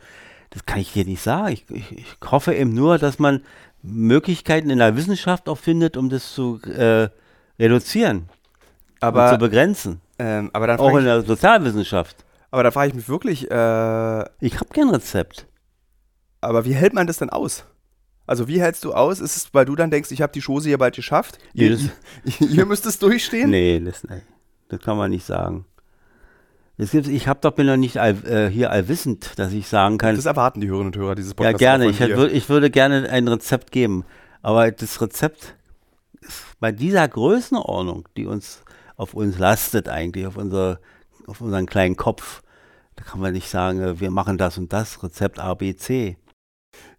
Das kann ich dir nicht sagen. Ich, ich, ich hoffe eben nur, dass man Möglichkeiten in der Wissenschaft auch findet, um das zu äh, reduzieren und zu Aber, begrenzen. ähm, aber dann Auch in der Sozialwissenschaft. Aber da frage ich mich wirklich, äh, Ich habe kein Rezept. aber wie hält man das denn aus? Also wie hältst du aus? Ist es, weil du dann denkst, ich habe die Chose hier bald geschafft? Ihr, ihr, müsst es durchstehen? *laughs* Nee, das, nee, das kann man nicht sagen. Das gibt's, ich hab doch, bin doch nicht all, äh, hier allwissend, dass ich sagen kann, Das erwarten die Hörerinnen und Hörer dieses ja Podcasts. gerne, auch ich, von hätt, dir. wür- ich würde gerne ein Rezept geben. Aber das Rezept ist bei dieser Größenordnung, die uns auf uns lastet eigentlich, auf, unser, auf unseren kleinen Kopf, da kann man nicht sagen, äh, wir machen das und das, Rezept A, B, C.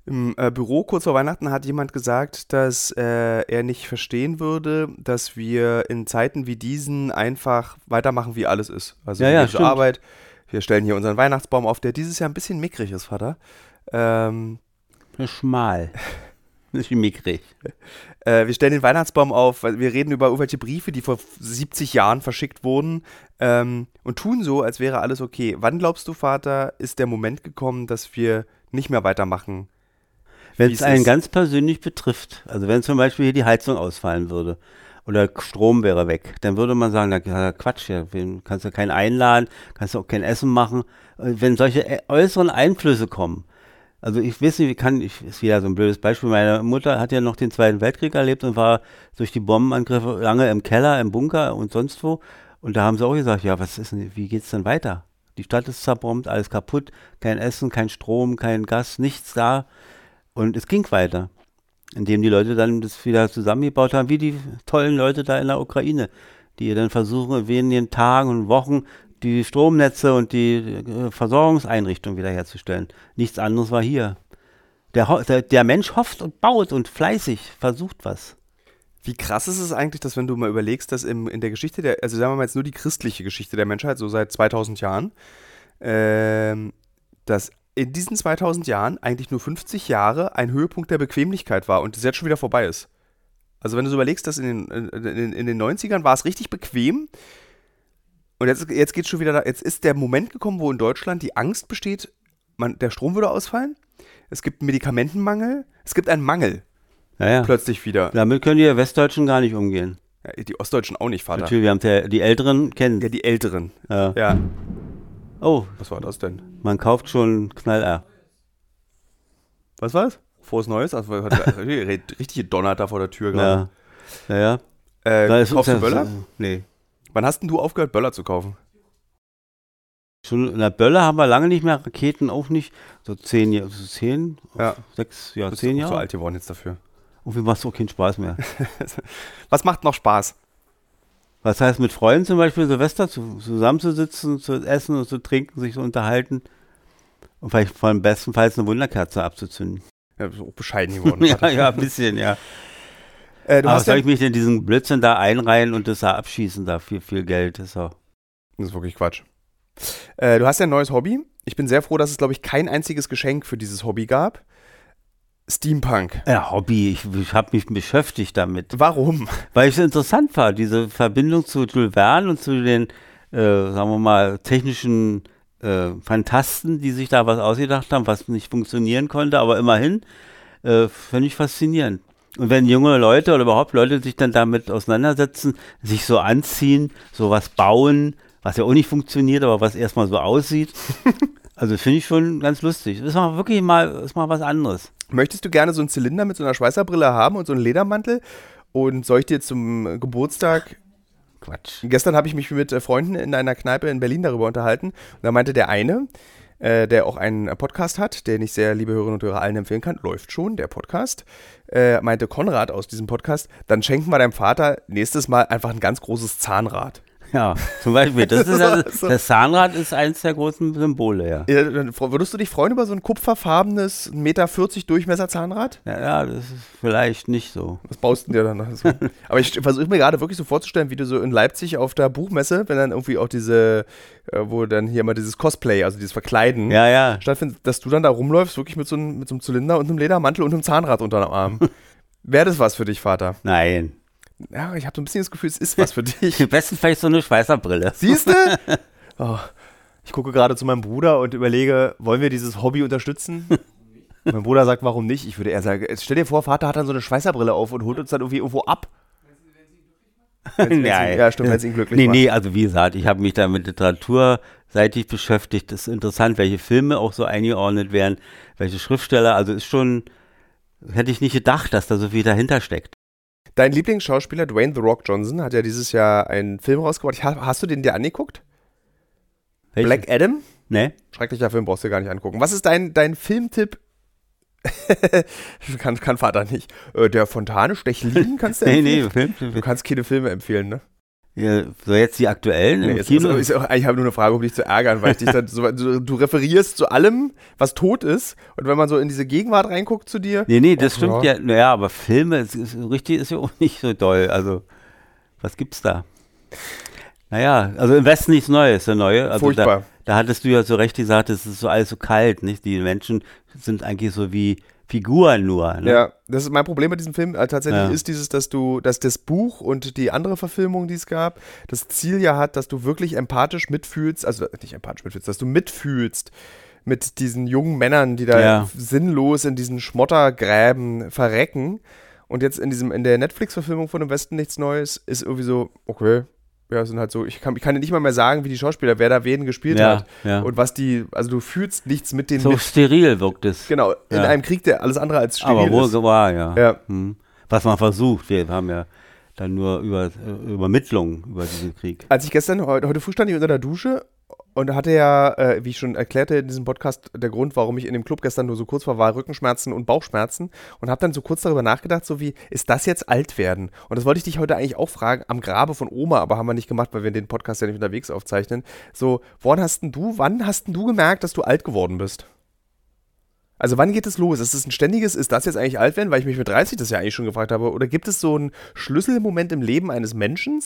Im äh, Büro kurz vor Weihnachten hat jemand gesagt, dass äh, er nicht verstehen würde, dass wir in Zeiten wie diesen einfach weitermachen, wie alles ist. Also Ja, wir ja, stimmt. Arbeit, wir stellen hier unseren Weihnachtsbaum auf, der dieses Jahr ein bisschen mickrig ist, Vater. Ähm, Schmal. *laughs* Nicht mickrig. äh, wir stellen den Weihnachtsbaum auf, weil wir reden über irgendwelche Briefe, die vor 70 Jahren verschickt wurden ähm, und tun so, als wäre alles okay. Wann glaubst du, Vater, ist der Moment gekommen, dass wir nicht mehr weitermachen? Wenn es einen ist. ganz persönlich betrifft, also wenn zum Beispiel hier die Heizung ausfallen würde oder Strom wäre weg, dann würde man sagen, na, Quatsch, ja, kannst du keinen einladen, kannst du auch kein Essen machen. Äh, Wenn solche ä- äußeren Einflüsse kommen, also ich weiß nicht, wie kann, ich, ist wieder so ein blödes Beispiel, meine Mutter hat ja noch den Zweiten Weltkrieg erlebt und war durch die Bombenangriffe lange im Keller, im Bunker und sonst wo. Und da haben sie auch gesagt, ja, was ist denn, wie geht's denn weiter? Die Stadt ist zerbombt, alles kaputt, kein Essen, kein Strom, kein Gas, nichts da. Und es ging weiter, indem die Leute dann das wieder zusammengebaut haben, wie die tollen Leute da in der Ukraine, die dann versuchen, in wenigen Tagen und Wochen die Stromnetze und die äh, Versorgungseinrichtungen wiederherzustellen. Nichts anderes war hier. Der, der Mensch hofft und baut und fleißig versucht was. Wie krass ist es eigentlich, dass wenn du mal überlegst, dass im, in der Geschichte der, also sagen wir mal jetzt nur die christliche Geschichte der Menschheit, so seit 2000 Jahren, ähm, dass in diesen 2000 Jahren eigentlich nur 50 Jahre ein Höhepunkt der Bequemlichkeit war und das jetzt schon wieder vorbei ist. Also wenn du so überlegst, dass in den, in, in, in den 90ern war es richtig bequem und jetzt, jetzt geht schon wieder, jetzt ist der Moment gekommen, wo in Deutschland die Angst besteht, man, der Strom würde ausfallen. es gibt einen Medikamentenmangel, es gibt einen Mangel Naja, plötzlich wieder. damit können die Westdeutschen gar nicht umgehen. Ja, die Ostdeutschen auch nicht, Vater. Natürlich, wir haben ja, die Älteren kennen. Ja, die Älteren. Ja. Ja. Oh, Was war das denn? man kauft schon Knall-R. Was war's? Frohes Neues? Also, *laughs* richtig gedonnert da vor der Tür gerade. Ja. Ja, ja. Äh, kaufst du ja- Böller? Nee. Wann hast denn du aufgehört, Böller zu kaufen? Schon in der Bölle haben wir lange nicht mehr, Raketen auch nicht. So zehn Jahre, so zehn, Ja. sechs, ja, zehn Jahre. so alt geworden jetzt dafür. Irgendwie macht es auch keinen Spaß mehr. *laughs* Was macht noch Spaß? Was heißt mit Freunden zum Beispiel Silvester zu, zusammenzusitzen, zu essen und zu trinken, sich zu unterhalten und vielleicht von bestenfalls eine Wunderkerze abzuzünden. Ja, auch bescheiden *laughs* geworden. ja, ja, ein bisschen, ja. Äh, du Aber soll ja, ich mich denn diesen Blödsinn da einreihen und das da abschießen, da viel, viel Geld ist auch. das ist wirklich Quatsch. Äh, du hast ja ein neues Hobby. Ich bin sehr froh, dass es, glaube ich, kein einziges Geschenk für dieses Hobby gab. Steampunk. Ja, Hobby, ich, ich habe mich beschäftigt damit. Warum? Weil ich es interessant war, diese Verbindung zu Jules Verne und zu den, äh, sagen wir mal, technischen äh, Fantasten, die sich da was ausgedacht haben, was nicht funktionieren konnte, aber immerhin, äh, finde ich faszinierend. Und wenn junge Leute oder überhaupt Leute sich dann damit auseinandersetzen, sich so anziehen, so was bauen, was ja auch nicht funktioniert, aber was erstmal so aussieht, *laughs* also finde ich schon ganz lustig. Das ist mal wirklich mal, ist mal was anderes. Möchtest du gerne so einen Zylinder mit so einer Schweißerbrille haben und so einen Ledermantel? Und soll ich dir zum Geburtstag *laughs* Quatsch. Gestern habe ich mich mit äh, Freunden in einer Kneipe in Berlin darüber unterhalten. Und da meinte der eine, äh, der auch einen äh, Podcast hat, den ich sehr, liebe Hörerinnen und Hörer, allen empfehlen kann, läuft schon, der Podcast, äh, meinte Konrad aus diesem Podcast, dann schenken wir deinem Vater nächstes Mal einfach ein ganz großes Zahnrad. Ja, zum Beispiel, das ist ja, *laughs* das Zahnrad ist eins der großen Symbole, ja. Ja, würdest du dich freuen über so ein kupferfarbenes 1,40 Meter Durchmesser Zahnrad? Ja, ja, das ist vielleicht nicht so. Was baust du dir dann? So? *laughs* Aber ich versuche mir gerade wirklich so vorzustellen, wie du so in Leipzig auf der Buchmesse, wenn dann irgendwie auch diese, äh, wo dann hier mal dieses Cosplay, also dieses Verkleiden, Ja, ja. stattfindet, dass du dann da rumläufst, wirklich mit so, einem, mit so einem Zylinder und einem Ledermantel und einem Zahnrad unter dem Arm. *laughs* Wäre das was für dich, Vater? Nein. Ja, ich habe so ein bisschen das Gefühl, es ist was für dich. *laughs* Am besten vielleicht so eine Schweißerbrille. Siehst du? *laughs* Oh, ich gucke gerade zu meinem Bruder und überlege, wollen wir dieses Hobby unterstützen? *laughs* Mein Bruder sagt, warum nicht? Ich würde eher sagen, stell dir vor, Vater hat dann so eine Schweißerbrille auf und holt uns dann irgendwie irgendwo ab. Nein. Ja, stimmt, wenn es ihn glücklich Nee, macht. nee, also wie gesagt, ich habe mich da mit Literatur seitig beschäftigt. Das ist interessant, welche Filme auch so eingeordnet werden, welche Schriftsteller. Also ist schon, hätte ich nicht gedacht, dass da so viel dahinter steckt. Dein Lieblingsschauspieler Dwayne The Rock Johnson hat ja dieses Jahr einen Film rausgebracht. Ha- Hast du den dir angeguckt? Welche? Black Adam? Ne? Schrecklicher Film, brauchst du gar nicht angucken. Was ist dein, dein Filmtipp? *laughs* kann, kann Vater nicht. Äh, der Fontane Stechlin kannst du *laughs* Nee, empfehlen? nee, Film. Du kannst keine Filme empfehlen, ne? Ja, so jetzt die aktuellen Nee, jetzt Kino. ist, ist auch, ich habe nur eine Frage, um dich zu ärgern, weil ich dich dann so, du, du referierst zu allem, was tot ist. Und wenn man so in diese Gegenwart reinguckt zu dir, Nee, nee, das Och, stimmt ja. Naja, aber Filme, es ist, richtig ist ja auch nicht so doll. Also, was gibt's da? Naja, also im Westen nichts Neues, der Neue. Also Furchtbar. Da, da hattest du ja so recht gesagt, es ist so alles so kalt, nicht? Die Menschen sind eigentlich so wie Figuren nur. Ne? Ja, das ist mein Problem mit diesem Film äh, tatsächlich Ja. ist dieses, dass du, dass das Buch und die andere Verfilmung, die es gab, das Ziel ja hat, dass du wirklich empathisch mitfühlst, also nicht empathisch mitfühlst, dass du mitfühlst mit diesen jungen Männern, die da Ja. sinnlos in diesen Schmottergräben verrecken. Und jetzt in diesem, in der Netflix-Verfilmung von dem Westen nichts Neues, ist irgendwie so, okay, ja, sind halt so, ich kann, ich kann dir nicht mal mehr sagen, wie die Schauspieler, wer da wen gespielt Ja, hat. ja. Und was die, also du fühlst nichts mit denen So mit. steril wirkt es. Genau, in Ja. einem Krieg, der alles andere als steril aber wohl ist. war, ja. Ja. Hm. Was man versucht. Wir haben ja dann nur über äh, Übermittlung über diesen Krieg. Als ich gestern, heute, heute früh stand ich unter der Dusche und hatte ja, äh, wie ich schon erklärte in diesem Podcast, der Grund, warum ich in dem Club gestern nur so kurz war, war Rückenschmerzen und Bauchschmerzen und habe dann so kurz darüber nachgedacht, so wie, ist das jetzt alt werden? Und das wollte ich dich heute eigentlich auch fragen, am Grabe von Oma, aber haben wir nicht gemacht, weil wir den Podcast ja nicht unterwegs aufzeichnen. So, woran hast denn du, wann hast denn du gemerkt, dass du alt geworden bist? Also wann geht es los? Ist es ein ständiges, ist das jetzt eigentlich alt werden? Weil ich mich mit 30 das ja eigentlich schon gefragt habe. Oder gibt es so einen Schlüsselmoment im Leben eines Menschen?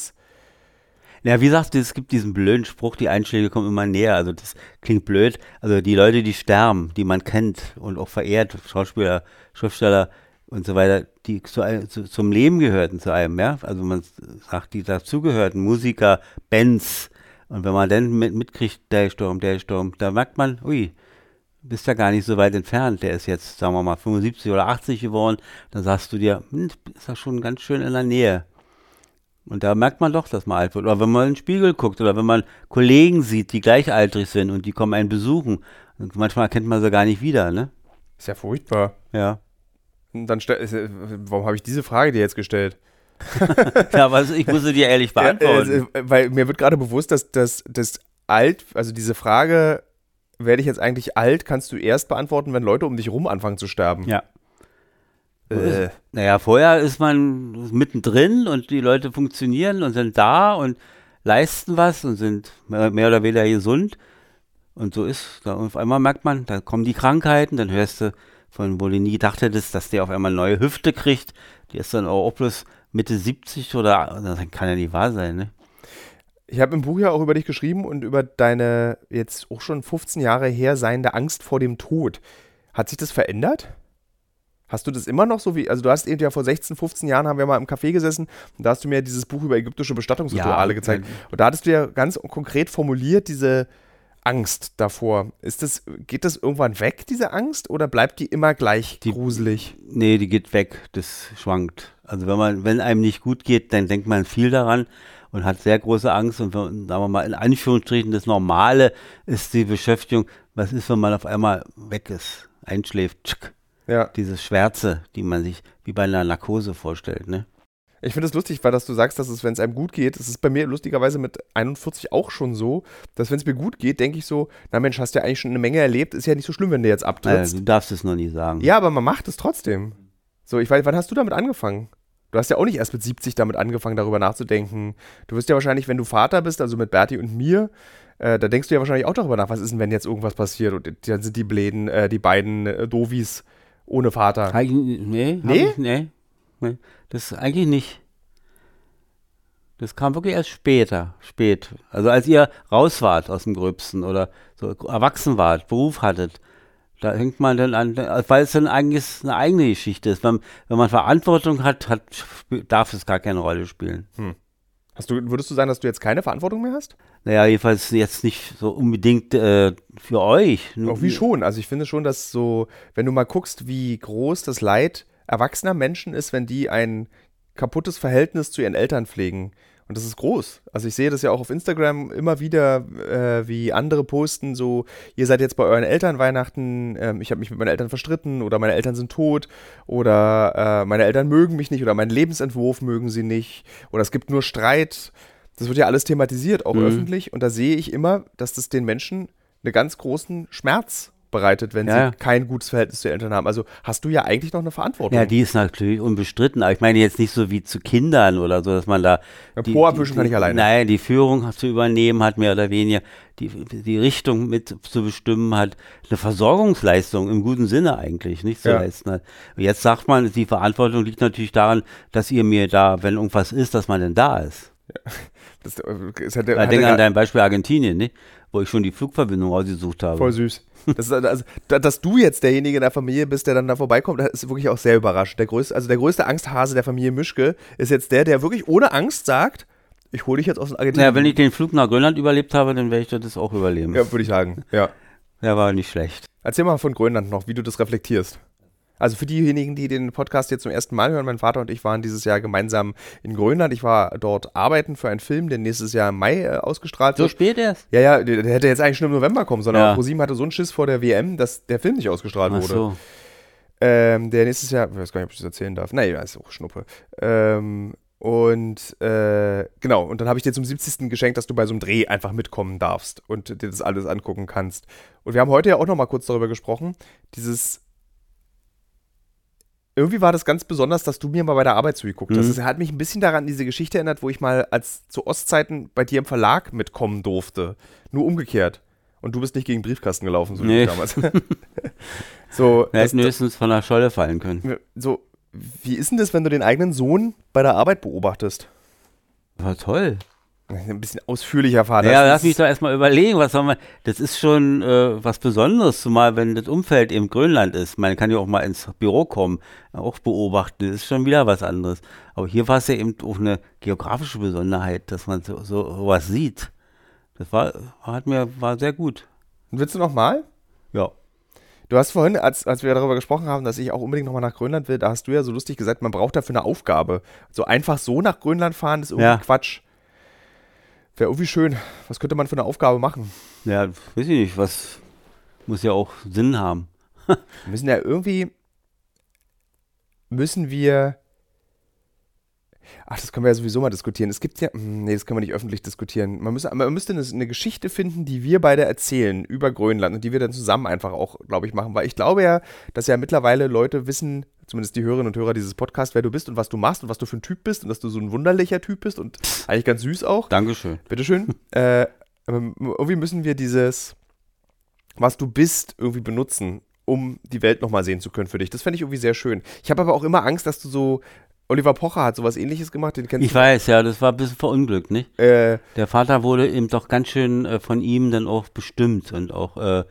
Ja, wie sagst du, es gibt diesen blöden Spruch, die Einschläge kommen immer näher. Also das klingt blöd. Also die Leute, die sterben, die man kennt und auch verehrt, Schauspieler, Schriftsteller und so weiter, die zu, zu, zum Leben gehörten zu einem, ja. Also man sagt, die dazugehörten, Musiker, Bands. Und wenn man dann mit, mitkriegt, der gestorben, der gestorben, da merkt man, ui, bist ja gar nicht so weit entfernt. Der ist jetzt, sagen wir mal, 75 oder 80 geworden. Dann sagst du dir, hm, ist ja schon ganz schön in der Nähe. Und da merkt man doch, dass man alt wird. Oder wenn man in den Spiegel guckt oder wenn man Kollegen sieht, die gleichaltrig sind und die kommen einen besuchen. Und manchmal erkennt man sie gar nicht wieder, ne? Ist ja furchtbar. Ja. Und dann stell, äh, warum habe ich diese Frage dir jetzt gestellt? *laughs* ja, aber ich musste dir ehrlich *laughs* beantworten. Äh, äh, weil mir wird gerade bewusst, dass das alt, also diese Frage, werde ich jetzt eigentlich alt, kannst du erst beantworten, wenn Leute um dich rum anfangen zu sterben. Ja. Äh, Naja, vorher ist man mittendrin und die Leute funktionieren und sind da und leisten was und sind mehr mehr oder weniger gesund. Und so ist, da auf einmal merkt man, da kommen die Krankheiten, dann hörst du von, wo du nie gedacht hättest, dass der auf einmal neue Hüfte kriegt. Die ist dann auch bloß Mitte 70 oder, das kann ja nicht wahr sein, ne? ich habe im Buch ja auch über dich geschrieben und über deine jetzt auch schon 15 Jahre her seiende Angst vor dem Tod. Hat sich das verändert? Hast du das immer noch so wie, also du hast eben ja vor 16, 15 Jahren haben wir mal im Café gesessen und da hast du mir dieses Buch über ägyptische Bestattungsrituale Ja, gezeigt. Und da hattest du ja ganz konkret formuliert diese Angst davor. Ist das, geht das irgendwann weg, diese Angst, oder bleibt die immer gleich Die- gruselig? Nee, die geht weg, das schwankt. Also wenn man, wenn einem nicht gut geht, dann denkt man viel daran und hat sehr große Angst und wenn, sagen wir mal in Anführungsstrichen das Normale ist die Beschäftigung, was ist, wenn man auf einmal weg ist, einschläft, tschick, Ja. dieses Schwärze, die man sich wie bei einer Narkose vorstellt, ne? Ich finde es lustig, weil dass du sagst, dass es, wenn es einem gut geht, es ist bei mir lustigerweise mit 41 auch schon so, dass wenn es mir gut geht, denke ich so, na Mensch, hast ja eigentlich schon eine Menge erlebt, ist ja nicht so schlimm, wenn du jetzt abtrittst. du darfst es noch nie sagen. ja, aber man macht es trotzdem. So, ich weiß, wann hast du damit angefangen? Du hast ja auch nicht erst mit 70 damit angefangen, darüber nachzudenken. Du wirst ja wahrscheinlich, wenn du Vater bist, also mit Berti und mir, äh, da denkst du ja wahrscheinlich auch darüber nach, was ist denn, wenn jetzt irgendwas passiert und dann sind die Bläden, äh, die beiden äh, Dovis ohne Vater. Eigentlich, nee, Nee? Ich, nee, nee, das eigentlich nicht. Das kam wirklich erst später, spät. Also als ihr raus wart aus dem Gröbsten oder so erwachsen wart, Beruf hattet, da hängt man dann an, weil es dann eigentlich eine eigene Geschichte ist. Wenn, wenn man Verantwortung hat, hat, darf es gar keine Rolle spielen. Hast du, würdest du sagen, dass du jetzt keine Verantwortung mehr hast? Naja, jedenfalls jetzt nicht so unbedingt äh, für euch. Auch wie schon. Also ich finde schon, dass so, wenn du mal guckst, wie groß das Leid erwachsener Menschen ist, wenn die ein kaputtes Verhältnis zu ihren Eltern pflegen. Und das ist groß. Also ich sehe das ja auch auf Instagram immer wieder, äh, wie andere posten, so, ihr seid jetzt bei euren Eltern Weihnachten, ähm, ich habe mich mit meinen Eltern verstritten oder meine Eltern sind tot oder äh, meine Eltern mögen mich nicht oder meinen Lebensentwurf mögen sie nicht oder es gibt nur Streit. Das wird ja alles thematisiert, auch Mhm. öffentlich. Und da sehe ich immer, dass das den Menschen einen ganz großen Schmerz bereitet, wenn Ja, ja. sie kein gutes Verhältnis zu Eltern haben. Also hast du ja eigentlich noch eine Verantwortung. Ja, die ist natürlich unbestritten, aber ich meine jetzt nicht so wie zu Kindern oder so, dass man da. Ja, die- Po abwischen kann ich alleine. Nein, die Führung zu übernehmen hat, mehr oder weniger, die, die Richtung mit zu bestimmen hat, eine Versorgungsleistung im guten Sinne eigentlich nicht zu Ja. leisten hat. Jetzt sagt man, die Verantwortung liegt natürlich daran, dass ihr mir da, wenn irgendwas ist, dass man denn da ist. *laughs* Das äh, ist halt, der- Ja, hat denk an dein Beispiel Argentinien, ne? Wo ich schon die Flugverbindung ausgesucht habe. Voll süß. Das ist, also, da- dass du jetzt derjenige in der Familie bist, der dann da vorbeikommt, das ist wirklich auch sehr überraschend. Der größte, also der größte Angsthase der Familie Mischke ist jetzt der, der wirklich ohne Angst sagt, ich hole dich jetzt aus dem Argentinien. Naja, wenn ich den Flug nach Grönland überlebt habe, dann werde ich das auch überleben. ja, würde ich sagen. Ja. Der war nicht schlecht. Erzähl mal von Grönland noch, wie du das reflektierst. Also für diejenigen, die den Podcast jetzt zum ersten Mal hören, mein Vater und ich waren dieses Jahr gemeinsam in Grönland. Ich war dort arbeiten für einen Film, der nächstes Jahr im Mai äh, ausgestrahlt So wird. spät erst? Ja, ja, der, der hätte jetzt eigentlich schon im November kommen sollen, Ja. ProSieben hatte so einen Schiss vor der WM, dass der Film nicht ausgestrahlt Ach wurde. so. Ähm, der nächstes Jahr, ich weiß gar nicht, ob ich das erzählen darf. Naja, ist auch Schnuppe. Ähm, und äh, genau, und dann habe ich dir zum 70. geschenkt, dass du bei so einem Dreh einfach mitkommen darfst und dir das alles angucken kannst. Und wir haben heute ja auch noch mal kurz darüber gesprochen, dieses irgendwie war das ganz besonders, dass du mir mal bei der Arbeit zugeguckt hast. Mhm. Das hat mich ein bisschen daran an diese Geschichte erinnert, wo ich mal als zu Ostzeiten bei dir im Verlag mitkommen durfte. Nur umgekehrt. Und du bist nicht gegen Briefkasten gelaufen, so wie Nee. ich damals. *laughs* *laughs* so, Wir hätten höchstens von der Scholle fallen können. so, wie ist denn das, wenn du den eigenen Sohn bei der Arbeit beobachtest? War toll. Ein bisschen ausführlicher. Ja, Das lass ist- mich doch erstmal überlegen, was soll man. Das ist schon äh, was Besonderes, zumal wenn das Umfeld eben Grönland ist. Man kann ja auch mal ins Büro kommen, auch beobachten. Das ist schon wieder was anderes. Aber hier war es ja eben auch eine geografische Besonderheit, dass man so, so was sieht. Das war, hat mir, war sehr gut. Willst du noch mal? Ja. Du hast vorhin, als, als wir darüber gesprochen haben, dass ich auch unbedingt nochmal nach Grönland will, da hast du ja so lustig gesagt, man braucht dafür eine Aufgabe. So einfach so nach Grönland fahren ist irgendwie Ja. Quatsch. Wäre irgendwie schön. Was könnte man für eine Aufgabe machen? Ja, weiß ich nicht, was muss ja auch Sinn haben. Wir müssen ja irgendwie, müssen wir, ach, das können wir ja sowieso mal diskutieren. Es gibt ja, hm, nee, das können wir nicht öffentlich diskutieren. Man müsste, man müsste eine, eine Geschichte finden, die wir beide erzählen über Grönland und die wir dann zusammen einfach auch, glaube ich, machen. Weil ich glaube ja, dass ja mittlerweile Leute wissen, zumindest die Hörerinnen und Hörer dieses Podcasts, wer du bist und was du machst und was du für ein Typ bist und dass du so ein wunderlicher Typ bist und *laughs* eigentlich ganz süß auch. Dankeschön. Bitteschön. *laughs* äh, irgendwie müssen wir dieses, was du bist, irgendwie benutzen, um die Welt nochmal sehen zu können für dich. Das fände ich irgendwie sehr schön. Ich habe aber auch immer Angst, dass du so. Oliver Pocher hat sowas ähnliches gemacht, den kennst Ich weiß, ja, das war ein bisschen verunglückt, nicht? du. Äh, Der Vater wurde eben doch ganz schön äh, von ihm dann auch bestimmt und auch,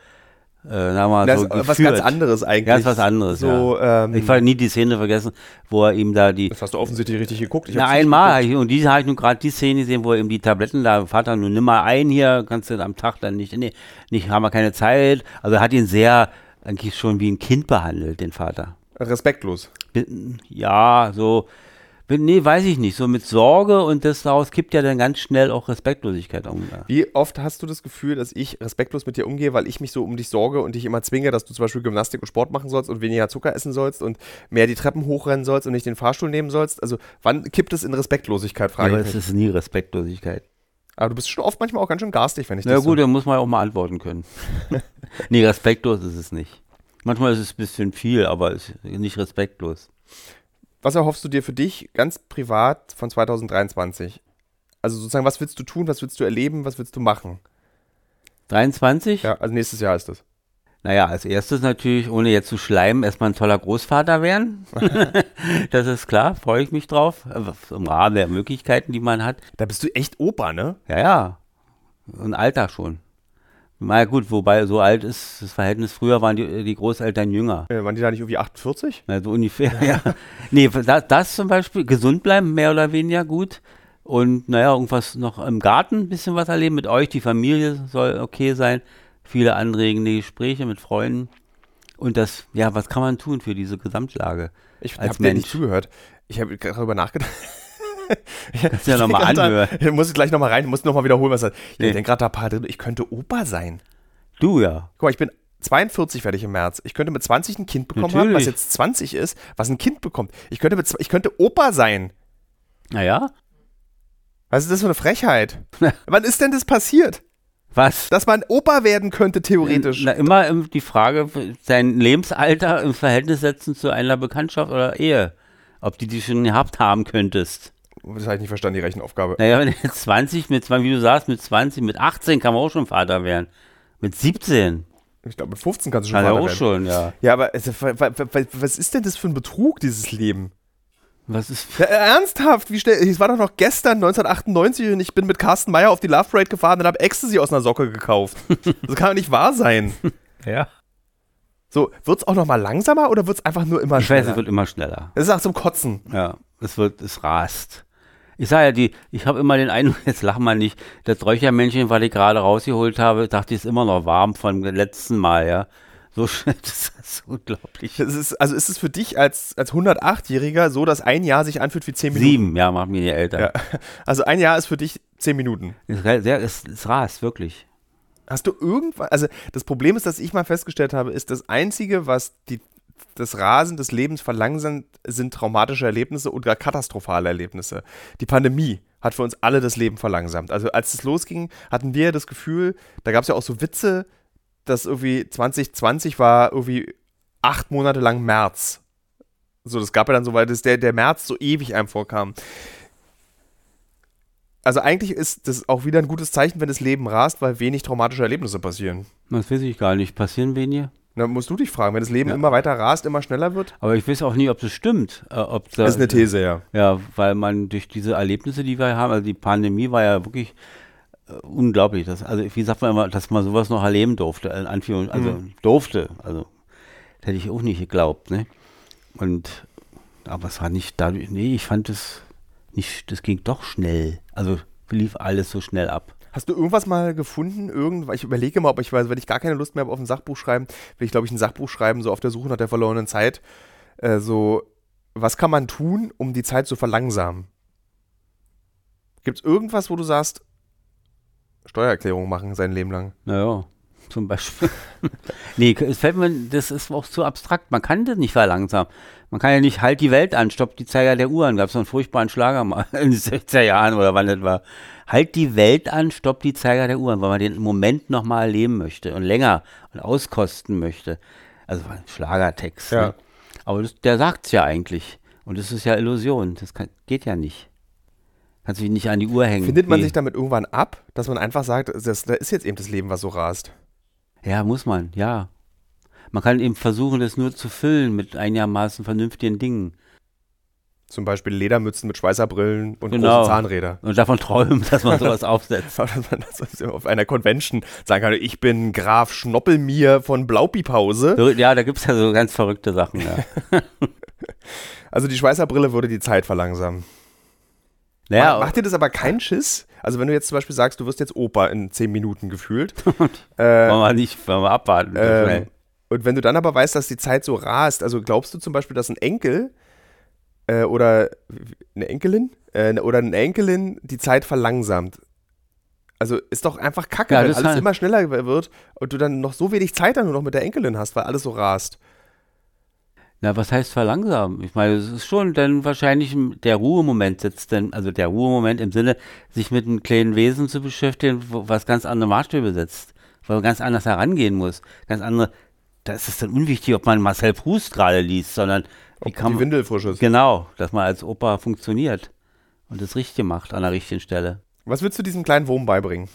äh, mal, das so ist was ganz anderes eigentlich. Ganz was anderes, so, ähm, Ich habe nie die Szene vergessen, wo er ihm da die. das hast du offensichtlich richtig geguckt. Ich Na, einmal, ich, und die habe ich nun gerade die Szene gesehen, wo er ihm die Tabletten da, Vater, nun nimm mal ein hier, kannst du am Tag dann nicht, nee, nicht, haben wir keine Zeit. Also er hat ihn sehr, eigentlich schon wie ein Kind behandelt, den Vater. Respektlos. Ja, so, nee, weiß ich nicht, so mit Sorge und das daraus kippt ja dann ganz schnell auch Respektlosigkeit um. Ja. Wie oft hast du das Gefühl, dass ich respektlos mit dir umgehe, weil ich mich so um dich sorge und dich immer zwinge, dass du zum Beispiel Gymnastik und Sport machen sollst und weniger Zucker essen sollst und mehr die Treppen hochrennen sollst und nicht den Fahrstuhl nehmen sollst? Also, wann kippt es in Respektlosigkeit, frage Aber ich es mich. ist nie Respektlosigkeit. Aber du bist schon oft manchmal auch ganz schön garstig, wenn ich Na das gut, so... da muss man ja auch mal antworten können. *laughs* nee, respektlos ist es nicht. Manchmal ist es ein bisschen viel, aber es ist nicht respektlos. Was erhoffst du dir für dich ganz privat von 2023? Also sozusagen, was willst du tun, was willst du erleben, was willst du machen? 23? Ja, also nächstes Jahr ist das. Naja, als erstes natürlich, ohne jetzt zu schleimen, erstmal ein toller Großvater werden. *laughs* das ist klar, freue ich mich drauf. Im Rahmen der Möglichkeiten, die man hat. Da bist du echt Opa, ne? Ja, ja. Ein Alter schon. Na ja, gut, wobei so alt ist das Verhältnis. Früher waren die, die Großeltern jünger. Äh, waren die da nicht irgendwie 48? Na, so ungefähr, *laughs* ja. Nee, das, das zum Beispiel, gesund bleiben, mehr oder weniger gut. Und naja, irgendwas noch im Garten, ein bisschen was erleben mit euch. Die Familie soll okay sein. Viele anregende Gespräche mit Freunden. Und das, ja, was kann man tun für diese Gesamtlage? Ich habe dir nicht zugehört. Ich habe gerade darüber nachgedacht. *laughs* Kannst ja nochmal Ich anhören. Da, ich muss gleich nochmal rein, muss nochmal wiederholen, was er. Ich Nee. denke gerade da paar drin, ich könnte Opa sein. Du ja. Guck mal, ich bin 42 werde ich im März. Ich könnte mit 20 ein Kind bekommen haben, was Natürlich. jetzt 20 ist, was ein Kind bekommt. Ich könnte, mit, ich könnte Opa sein. Naja, Was ist das für eine Frechheit? Wann ist denn das passiert? was? Dass man Opa werden könnte, theoretisch. Na, immer im- die Frage, sein Lebensalter im Verhältnis setzen zu einer Bekanntschaft oder Ehe. Ob die die schon gehabt haben könntest. Das habe ich nicht verstanden, die Rechenaufgabe. Naja, wenn du jetzt 20, mit 20, wie du sagst, mit 20, mit 18 kann man auch schon Vater werden. Mit 17. Ich glaube, mit 15 kannst du schon Kann er Vater auch werden. schon, ja. Ja, aber also, wa- wa- wa- was ist denn das für ein Betrug, dieses Leben? Was ist. Ja, ernsthaft, wie schnell, es war doch noch gestern 1998 und ich bin mit Carsten Meyer auf die Love Parade gefahren und habe Ecstasy aus einer Socke gekauft. *laughs* Das kann doch nicht wahr sein. Ja. So, wird's auch noch mal langsamer oder wird's einfach nur immer Ich weiß, schneller? es wird immer schneller. Das ist auch zum Kotzen. Ja, es wird, es rast. Ich sage ja, die, ich habe immer den Eindruck, *laughs* jetzt lach mal nicht, das Räuchermännchen, was ich gerade rausgeholt habe, dachte ich, ist immer noch warm vom letzten Mal, ja. So *laughs* das ist unglaublich. Das ist, also ist es für dich als, als 108-Jähriger so, dass ein Jahr sich anfühlt wie 10 Minuten? Sieben, ja, macht mir die Eltern. Ja. *laughs* Also ein Jahr ist für dich 10 Minuten. Es, sehr, rast, wirklich. Hast du irgendwann, also das Problem ist, dass ich mal festgestellt habe, ist das Einzige, was die, das Rasen des Lebens verlangsamt, sind traumatische Erlebnisse oder katastrophale Erlebnisse. Die Pandemie hat für uns alle das Leben verlangsamt. Also als es losging, hatten wir das Gefühl, da gab es ja auch so Witze, dass irgendwie 2020 war irgendwie acht Monate lang März. So, das gab ja dann so, weil das der, der März so ewig einem vorkam. Also eigentlich ist das auch wieder ein gutes Zeichen, wenn das Leben rast, weil wenig traumatische Erlebnisse passieren. Das weiß ich gar nicht. Passieren wenige? Da musst du dich fragen, wenn das Leben Ja. immer weiter rast, immer schneller wird? Aber ich weiß auch nie, ob das stimmt. Äh, ob da, Das ist eine These, ja. Ja, weil man durch diese Erlebnisse, die wir haben, also die Pandemie war ja wirklich äh, unglaublich. Das, also wie sagt man immer, dass man sowas noch erleben durfte, also Mhm. durfte. Also das hätte ich auch nicht geglaubt, ne? Und aber es war nicht dadurch, nee, ich fand es nicht, das ging doch schnell. Also lief alles so schnell ab. Hast du irgendwas mal gefunden? Irgend, ich überlege mal, ob ich weiß, wenn ich gar keine Lust mehr habe auf ein Sachbuch schreiben, will ich, glaube ich, ein Sachbuch schreiben, so auf der Suche nach der verlorenen Zeit. Äh, so, was kann man tun, um die Zeit zu verlangsamen? Gibt es irgendwas, wo du sagst, Steuererklärung machen sein Leben lang? Naja, zum Beispiel. *laughs* nee, es fällt mir, das ist auch zu abstrakt. Man kann das nicht verlangsamen. Man kann ja nicht halt die Welt an, stoppt die Zeiger der Uhren. Gab es so einen furchtbaren Schlager mal *laughs* in den 60er Jahren oder wann das war. Halt die Welt an, stoppt die Zeiger der Uhren, weil man den Moment nochmal erleben möchte und länger und auskosten möchte. Also Schlagertext. Ja. Ne? Aber das, der sagt's ja eigentlich. Und das ist ja Illusion. Das kann, geht ja nicht. Kannst du dich nicht an die Uhr hängen. Findet man Wie- sich damit irgendwann ab, dass man einfach sagt, das, da ist jetzt eben das Leben, was so rast? Ja, muss man, ja. Man kann eben versuchen, das nur zu füllen mit einigermaßen vernünftigen Dingen. Zum Beispiel Ledermützen mit Schweißerbrillen und Genau. große Zahnräder. Und davon träumen, dass man sowas *laughs* aufsetzt. Dass man das auf einer Convention sagen kann, ich bin Graf Schnoppelmier von Blaupipause. So, ja, da gibt es ja so ganz verrückte Sachen. Ja. *laughs* Also die Schweißerbrille würde die Zeit verlangsamen. Naja, Macht dir das aber keinen Schiss? Also wenn du jetzt zum Beispiel sagst, du wirst jetzt Opa in zehn Minuten gefühlt. äh, *laughs* wollen wir nicht, wollen wir abwarten. schnell. und wenn du dann aber weißt, dass die Zeit so rast, also glaubst du zum Beispiel, dass ein Enkel äh, oder eine Enkelin äh, oder eine Enkelin die Zeit verlangsamt? Also ist doch einfach kacke, Ja, wenn alles kann- immer schneller wird und du dann noch so wenig Zeit dann nur noch mit der Enkelin hast, weil alles so rast. Na, was heißt verlangsamen? Ich meine, es ist schon dann wahrscheinlich der Ruhemoment sitzt denn, also der Ruhemoment im Sinne, sich mit einem kleinen Wesen zu beschäftigen, was ganz andere Maßstäbe setzt, wo man ganz anders herangehen muss, ganz andere, da ist es dann unwichtig, ob man Marcel Proust gerade liest, sondern wie Ob kann die Windel frisch ist. genau, dass man als Opa funktioniert und das Richtige macht an der richtigen Stelle. Was willst du diesem kleinen Wurm beibringen?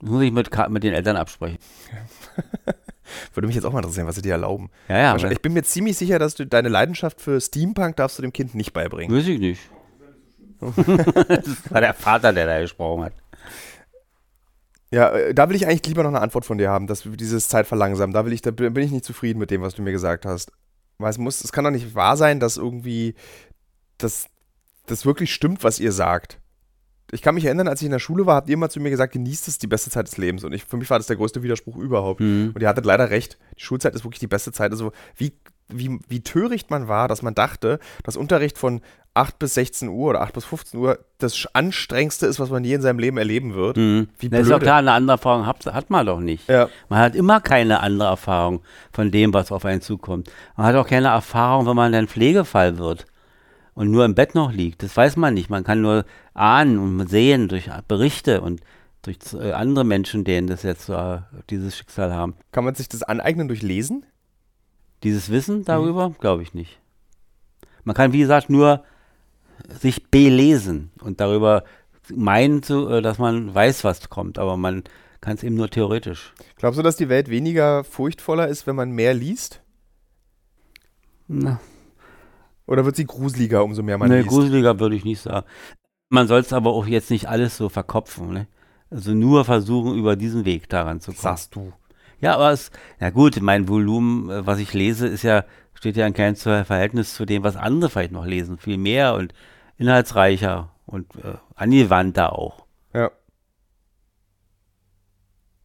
Das muss ich mit, mit den Eltern absprechen. *laughs* Würde mich jetzt auch mal interessieren, was sie dir erlauben. Ja, ja, Wahrscheinlich- ich bin mir ziemlich sicher, dass du deine Leidenschaft für Steampunk darfst du dem Kind nicht beibringen. weiß ich nicht. *laughs* das war der Vater, der da gesprochen hat. Ja, äh, da will ich eigentlich lieber noch eine Antwort von dir haben, dass wir dieses Zeit verlangsamen. Da will ich, da bin ich nicht zufrieden mit dem, was du mir gesagt hast. Weil es muss, es kann doch nicht wahr sein, dass irgendwie das, das wirklich stimmt, was ihr sagt. Ich kann mich erinnern, als ich in der Schule war, habt ihr immer zu mir gesagt, genießt es die beste Zeit des Lebens. Und ich, für mich war das der größte Widerspruch überhaupt. Mhm. Und ihr hattet leider recht. Die Schulzeit ist wirklich die beste Zeit. Also wie, wie, wie töricht man war, dass man dachte, dass Unterricht von 8 bis 16 Uhr oder 8 bis 15 Uhr das anstrengendste ist, was man je in seinem Leben erleben wird. Mhm. Wie Na, ist doch blöde. klar, eine andere Erfahrung hat, hat man doch nicht. Ja. Man hat immer keine andere Erfahrung von dem, was auf einen zukommt. Man hat auch keine Erfahrung, wenn man dann Pflegefall wird und nur im Bett noch liegt. Das weiß man nicht. Man kann nur ahnen und sehen durch Berichte und durch äh, andere Menschen, denen das jetzt äh, dieses Schicksal haben. Kann man sich das aneignen durch Lesen? Dieses Wissen darüber, glaube ich nicht. Man kann, wie gesagt, nur sich belesen und darüber meinen, zu, äh, dass man weiß, was kommt, aber man kann es eben nur theoretisch. Glaubst du, dass die Welt weniger furchtvoller ist, wenn man mehr liest? Na, Oder wird sie gruseliger, umso mehr man nee, liest? gruseliger würde ich nicht sagen. Man soll es aber auch jetzt nicht alles so verkopfen. Ne? Also nur versuchen, über diesen Weg daran zu kommen. Sagst du. Ja, aber es, na gut, mein Volumen, äh, was ich lese, ist ja, steht ja in keinem Verhältnis zu dem, was andere vielleicht noch lesen. Viel mehr und inhaltsreicher und äh, angewandter auch. Ja.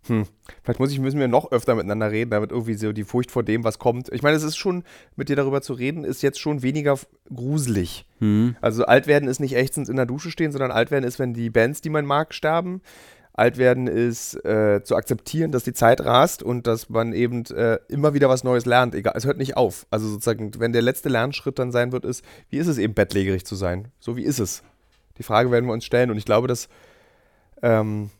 Hm. Vielleicht muss ich, müssen wir noch öfter miteinander reden, damit irgendwie so die Furcht vor dem, was kommt. Ich meine, es ist schon, mit dir darüber zu reden, ist jetzt schon weniger gruselig. Hm. Also alt werden ist nicht ächzend in der Dusche stehen, sondern alt werden ist, wenn die Bands, die man mag, sterben. Alt werden ist äh, zu akzeptieren, dass die Zeit rast und dass man eben äh, immer wieder was Neues lernt. Egal, es hört nicht auf. Also sozusagen, wenn der letzte Lernschritt dann sein wird, ist, wie ist es eben bettlägerig zu sein? So wie ist es? Die Frage werden wir uns stellen und ich glaube, dass ähm,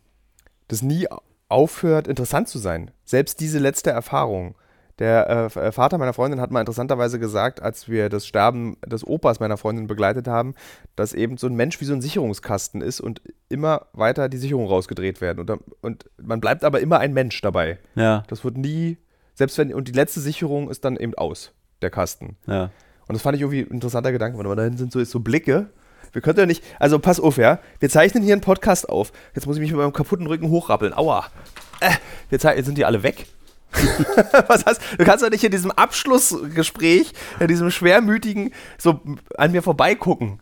das nie aufhört, interessant zu sein. Selbst diese letzte Erfahrung. Der äh, äh, Vater meiner Freundin hat mal interessanterweise gesagt, als wir das Sterben des Opas meiner Freundin begleitet haben, dass eben so ein Mensch wie so ein Sicherungskasten ist und immer weiter die Sicherungen rausgedreht werden. Und, und man bleibt aber immer ein Mensch dabei. Ja, Das wird nie, selbst wenn, und die letzte Sicherung ist dann eben aus, der Kasten. ja. Und das fand ich irgendwie ein interessanter Gedanke. Mal, da hinten sind so, so Blicke. Wir könnten ja nicht, also pass auf, ja. Wir zeichnen hier einen Podcast auf. Jetzt muss ich mich mit meinem kaputten Rücken hochrappeln. Aua. Äh, wir jetzt sind die alle weg. *laughs* Was heißt, du kannst doch nicht in diesem Abschlussgespräch, in diesem schwermütigen, so an mir vorbeigucken.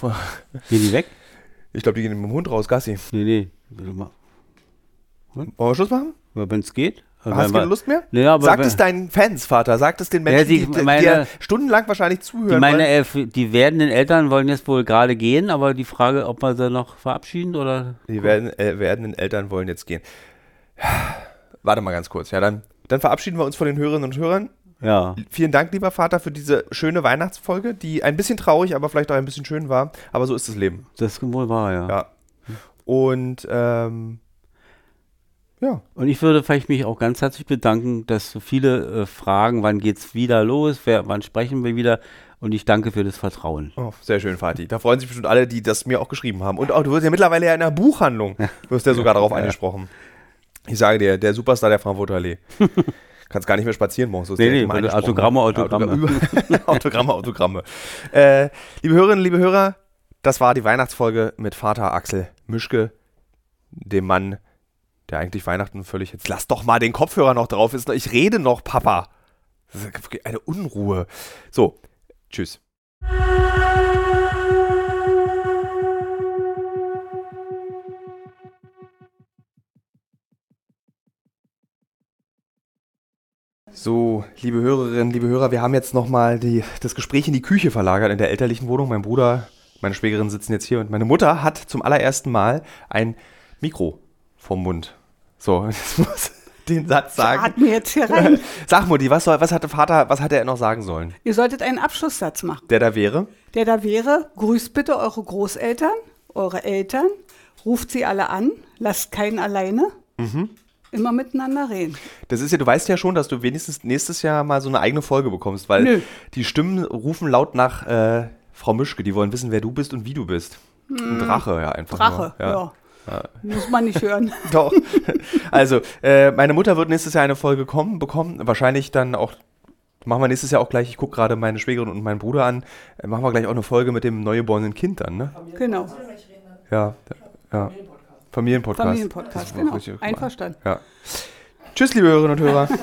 Gehen die weg? Ich glaube, die gehen mit dem Hund raus, Gassi. Nee, nee. Wollen wir Schluss machen? Wenn es geht. Hast du keine Lust mehr? Nee, aber Sag es deinen Fans, Vater. Sag es den Menschen, Ja, die- die, die, meine- dir stundenlang wahrscheinlich zuhören Die, meine, wollen. äh, f- die werdenden Eltern wollen jetzt wohl gerade gehen, aber die Frage, ob wir sie noch verabschieden oder. Die werden, äh, werdenden Eltern wollen jetzt gehen. Warte mal ganz kurz. Ja, dann, dann verabschieden wir uns von den Hörerinnen und Hörern. Ja. Vielen Dank, lieber Vater, für diese schöne Weihnachtsfolge, die ein bisschen traurig, aber vielleicht auch ein bisschen schön war. Aber so ist das Leben. Das ist wohl wahr, ja. Ja. Und ähm, ja, Und ich würde vielleicht mich auch ganz herzlich bedanken, dass so viele äh, fragen, wann geht's wieder los, wer, wann sprechen wir wieder. Und ich danke für das Vertrauen. oh, sehr schön, Vati. Da freuen sich bestimmt alle, die das mir auch geschrieben haben. Und auch, du wirst ja mittlerweile ja in einer Buchhandlung, *laughs* wirst ja sogar darauf angesprochen. Ich sage dir, der Superstar der Frankfurter Allee. *laughs* Kannst gar nicht mehr spazieren morgens. so Nee, nee, Autogramme. Autogramme, *laughs* Autogramme. Autogramme. Äh, liebe Hörerinnen, liebe Hörer, das war die Weihnachtsfolge mit Vater Axel Mischke, dem Mann, der eigentlich Weihnachten völlig. Jetzt lass doch mal den Kopfhörer noch drauf. Ist Ich rede noch, Papa. Das ist eine Unruhe. So, tschüss. So, liebe Hörerinnen, liebe Hörer, wir haben jetzt nochmal das Gespräch in die Küche verlagert in der elterlichen Wohnung. Mein Bruder, meine Schwägerin sitzen jetzt hier und meine Mutter hat zum allerersten Mal ein Mikro vorm Mund. So, *laughs* jetzt muss den Satz sagen. Atme jetzt hier rein. *laughs* Sag Mutti, was, soll, was hatte Vater, was hat er noch sagen sollen? Ihr solltet einen Abschlusssatz machen, Der da wäre? der da wäre, grüßt bitte eure Großeltern, eure Eltern, ruft sie alle an, lasst keinen alleine, Mhm. immer miteinander reden. Das ist ja, du weißt ja schon, dass du wenigstens nächstes Jahr mal so eine eigene Folge bekommst, weil Nö. die Stimmen rufen laut nach äh, Frau Mischke, die wollen wissen, wer du bist und wie du bist. Ein Drache, ja, einfach. Hm. Drache, nur. ja. Muss man nicht hören. *laughs* Doch. Also, äh, meine Mutter wird nächstes Jahr eine Folge kommen, bekommen. Wahrscheinlich dann auch, machen wir nächstes Jahr auch gleich, ich gucke gerade meine Schwägerin und meinen Bruder an, äh, machen wir gleich auch eine Folge mit dem neugeborenen Kind dann, ne? Genau. Ja. ja. Familienpodcast. Familienpodcast, genau. Einverstanden. Ja. Tschüss, liebe Hörerinnen und Hörer. *laughs*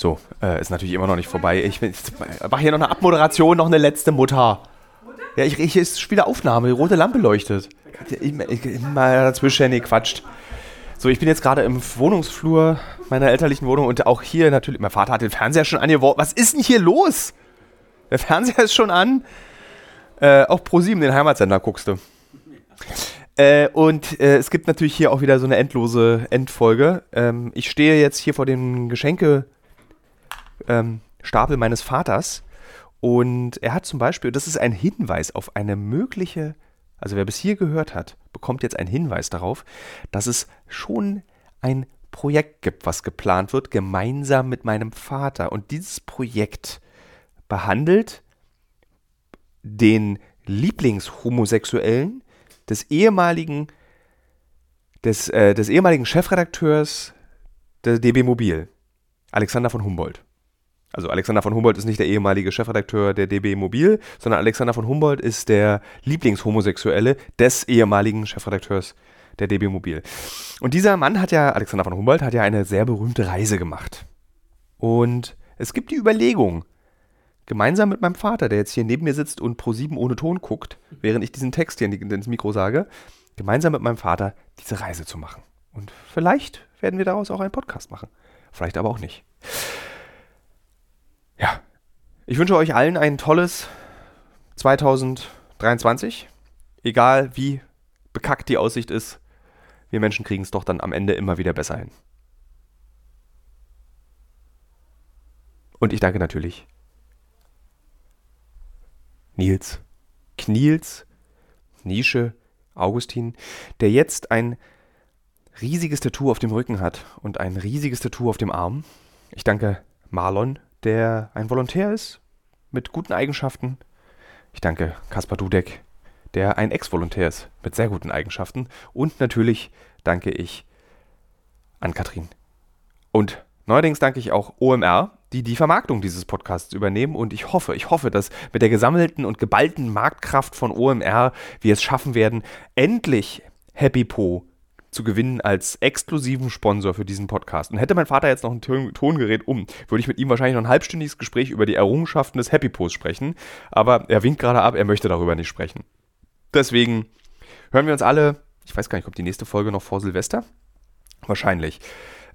So, äh, ist natürlich immer noch nicht vorbei. Ich mache hier noch eine Abmoderation, noch eine letzte Mutter. Ja, ich, ich ist schon wieder Aufnahme, die rote Lampe leuchtet. Ich, ich, immer dazwischen, nee, quatscht. So, ich bin jetzt gerade im Wohnungsflur meiner elterlichen Wohnung und auch hier natürlich, mein Vater hat den Fernseher schon angeworfen. Was ist denn hier los? Der Fernseher ist schon an. Äh, auch ProSieben, den Heimatsender, guckst du. Äh, und äh, es gibt natürlich hier auch wieder so eine endlose Endfolge. Ähm, ich stehe jetzt hier vor dem Geschenke ähm, Stapel meines Vaters und er hat zum Beispiel, das ist ein Hinweis auf eine mögliche, also wer bis hier gehört hat, bekommt jetzt einen Hinweis darauf, dass es schon ein Projekt gibt, was geplant wird, gemeinsam mit meinem Vater. Und dieses Projekt behandelt den Lieblingshomosexuellen des ehemaligen, des, äh, des ehemaligen Chefredakteurs der DB Mobil, Alexander von Humboldt. Also Alexander von Humboldt ist nicht der ehemalige Chefredakteur der DB Mobil, sondern Alexander von Humboldt ist der Lieblingshomosexuelle des ehemaligen Chefredakteurs der DB Mobil. Und dieser Mann hat ja, Alexander von Humboldt, hat ja eine sehr berühmte Reise gemacht. Und es gibt die Überlegung, gemeinsam mit meinem Vater, der jetzt hier neben mir sitzt und pro sieben ohne Ton guckt, während ich diesen Text hier ins Mikro sage, gemeinsam mit meinem Vater diese Reise zu machen. Und vielleicht werden wir daraus auch einen Podcast machen. Vielleicht aber auch nicht. Ja, ich wünsche euch allen ein tolles 2023. Egal wie bekackt die Aussicht ist, wir Menschen kriegen es doch dann am Ende immer wieder besser hin. Und ich danke natürlich Nils, Kniels, Nische, Augustin, der jetzt ein riesiges Tattoo auf dem Rücken hat und ein riesiges Tattoo auf dem Arm. Ich danke Marlon, der ein Volontär ist mit guten Eigenschaften. Ich danke Kaspar Dudek, der ein Ex-Volontär ist mit sehr guten Eigenschaften. Und natürlich danke ich an Katrin. Und neuerdings danke ich auch OMR, die die Vermarktung dieses Podcasts übernehmen. Und ich hoffe, ich hoffe, dass mit der gesammelten und geballten Marktkraft von OMR wir es schaffen werden, endlich Happy Po zu gewinnen als exklusiven Sponsor für diesen Podcast. Und hätte mein Vater jetzt noch ein Ton Tongerät um, würde ich mit ihm wahrscheinlich noch ein halbstündiges Gespräch über die Errungenschaften des Happy Post sprechen. Aber er winkt gerade ab, er möchte darüber nicht sprechen. Deswegen hören wir uns alle, ich weiß gar nicht, kommt die nächste Folge noch vor Silvester? Wahrscheinlich.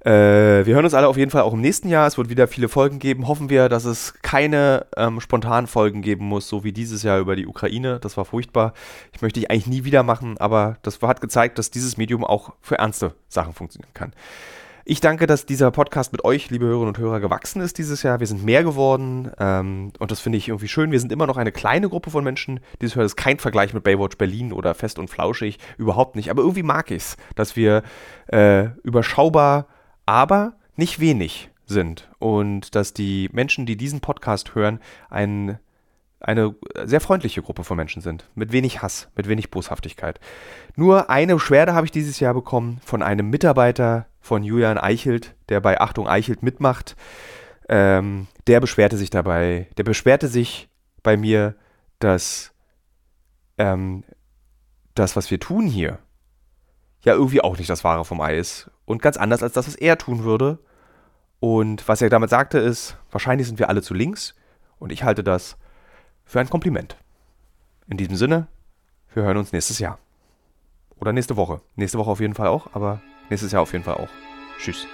Äh, wir hören uns alle auf jeden Fall auch im nächsten Jahr. Es wird wieder viele Folgen geben. Hoffen wir, dass es keine ähm, spontanen Folgen geben muss, so wie dieses Jahr über die Ukraine. Das war furchtbar. Ich möchte ich eigentlich nie wieder machen, aber das hat gezeigt, dass dieses Medium auch für ernste Sachen funktionieren kann. Ich danke, dass dieser Podcast mit euch, liebe Hörerinnen und Hörer, gewachsen ist dieses Jahr. Wir sind mehr geworden ähm, und das finde ich irgendwie schön. Wir sind immer noch eine kleine Gruppe von Menschen, die es hört. Das ist kein Vergleich mit Baywatch Berlin oder Fest und Flauschig, überhaupt nicht. Aber irgendwie mag ich es, dass wir äh, überschaubar aber nicht wenig sind und dass die Menschen, die diesen Podcast hören, ein, eine sehr freundliche Gruppe von Menschen sind, mit wenig Hass, mit wenig Boshaftigkeit. Nur eine Beschwerde habe ich dieses Jahr bekommen von einem Mitarbeiter von Julian Eichelt, der bei Achtung Eichelt mitmacht. Ähm, der beschwerte sich dabei, der beschwerte sich bei mir, dass ähm, das, was wir tun hier, ja irgendwie auch nicht das Wahre vom Ei ist. Und ganz anders als das, was er tun würde. Und was er damit sagte, ist, wahrscheinlich sind wir alle zu links. Und ich halte das für ein Kompliment. In diesem Sinne, wir hören uns nächstes Jahr. Oder nächste Woche. Nächste Woche auf jeden Fall auch, aber nächstes Jahr auf jeden Fall auch. Tschüss.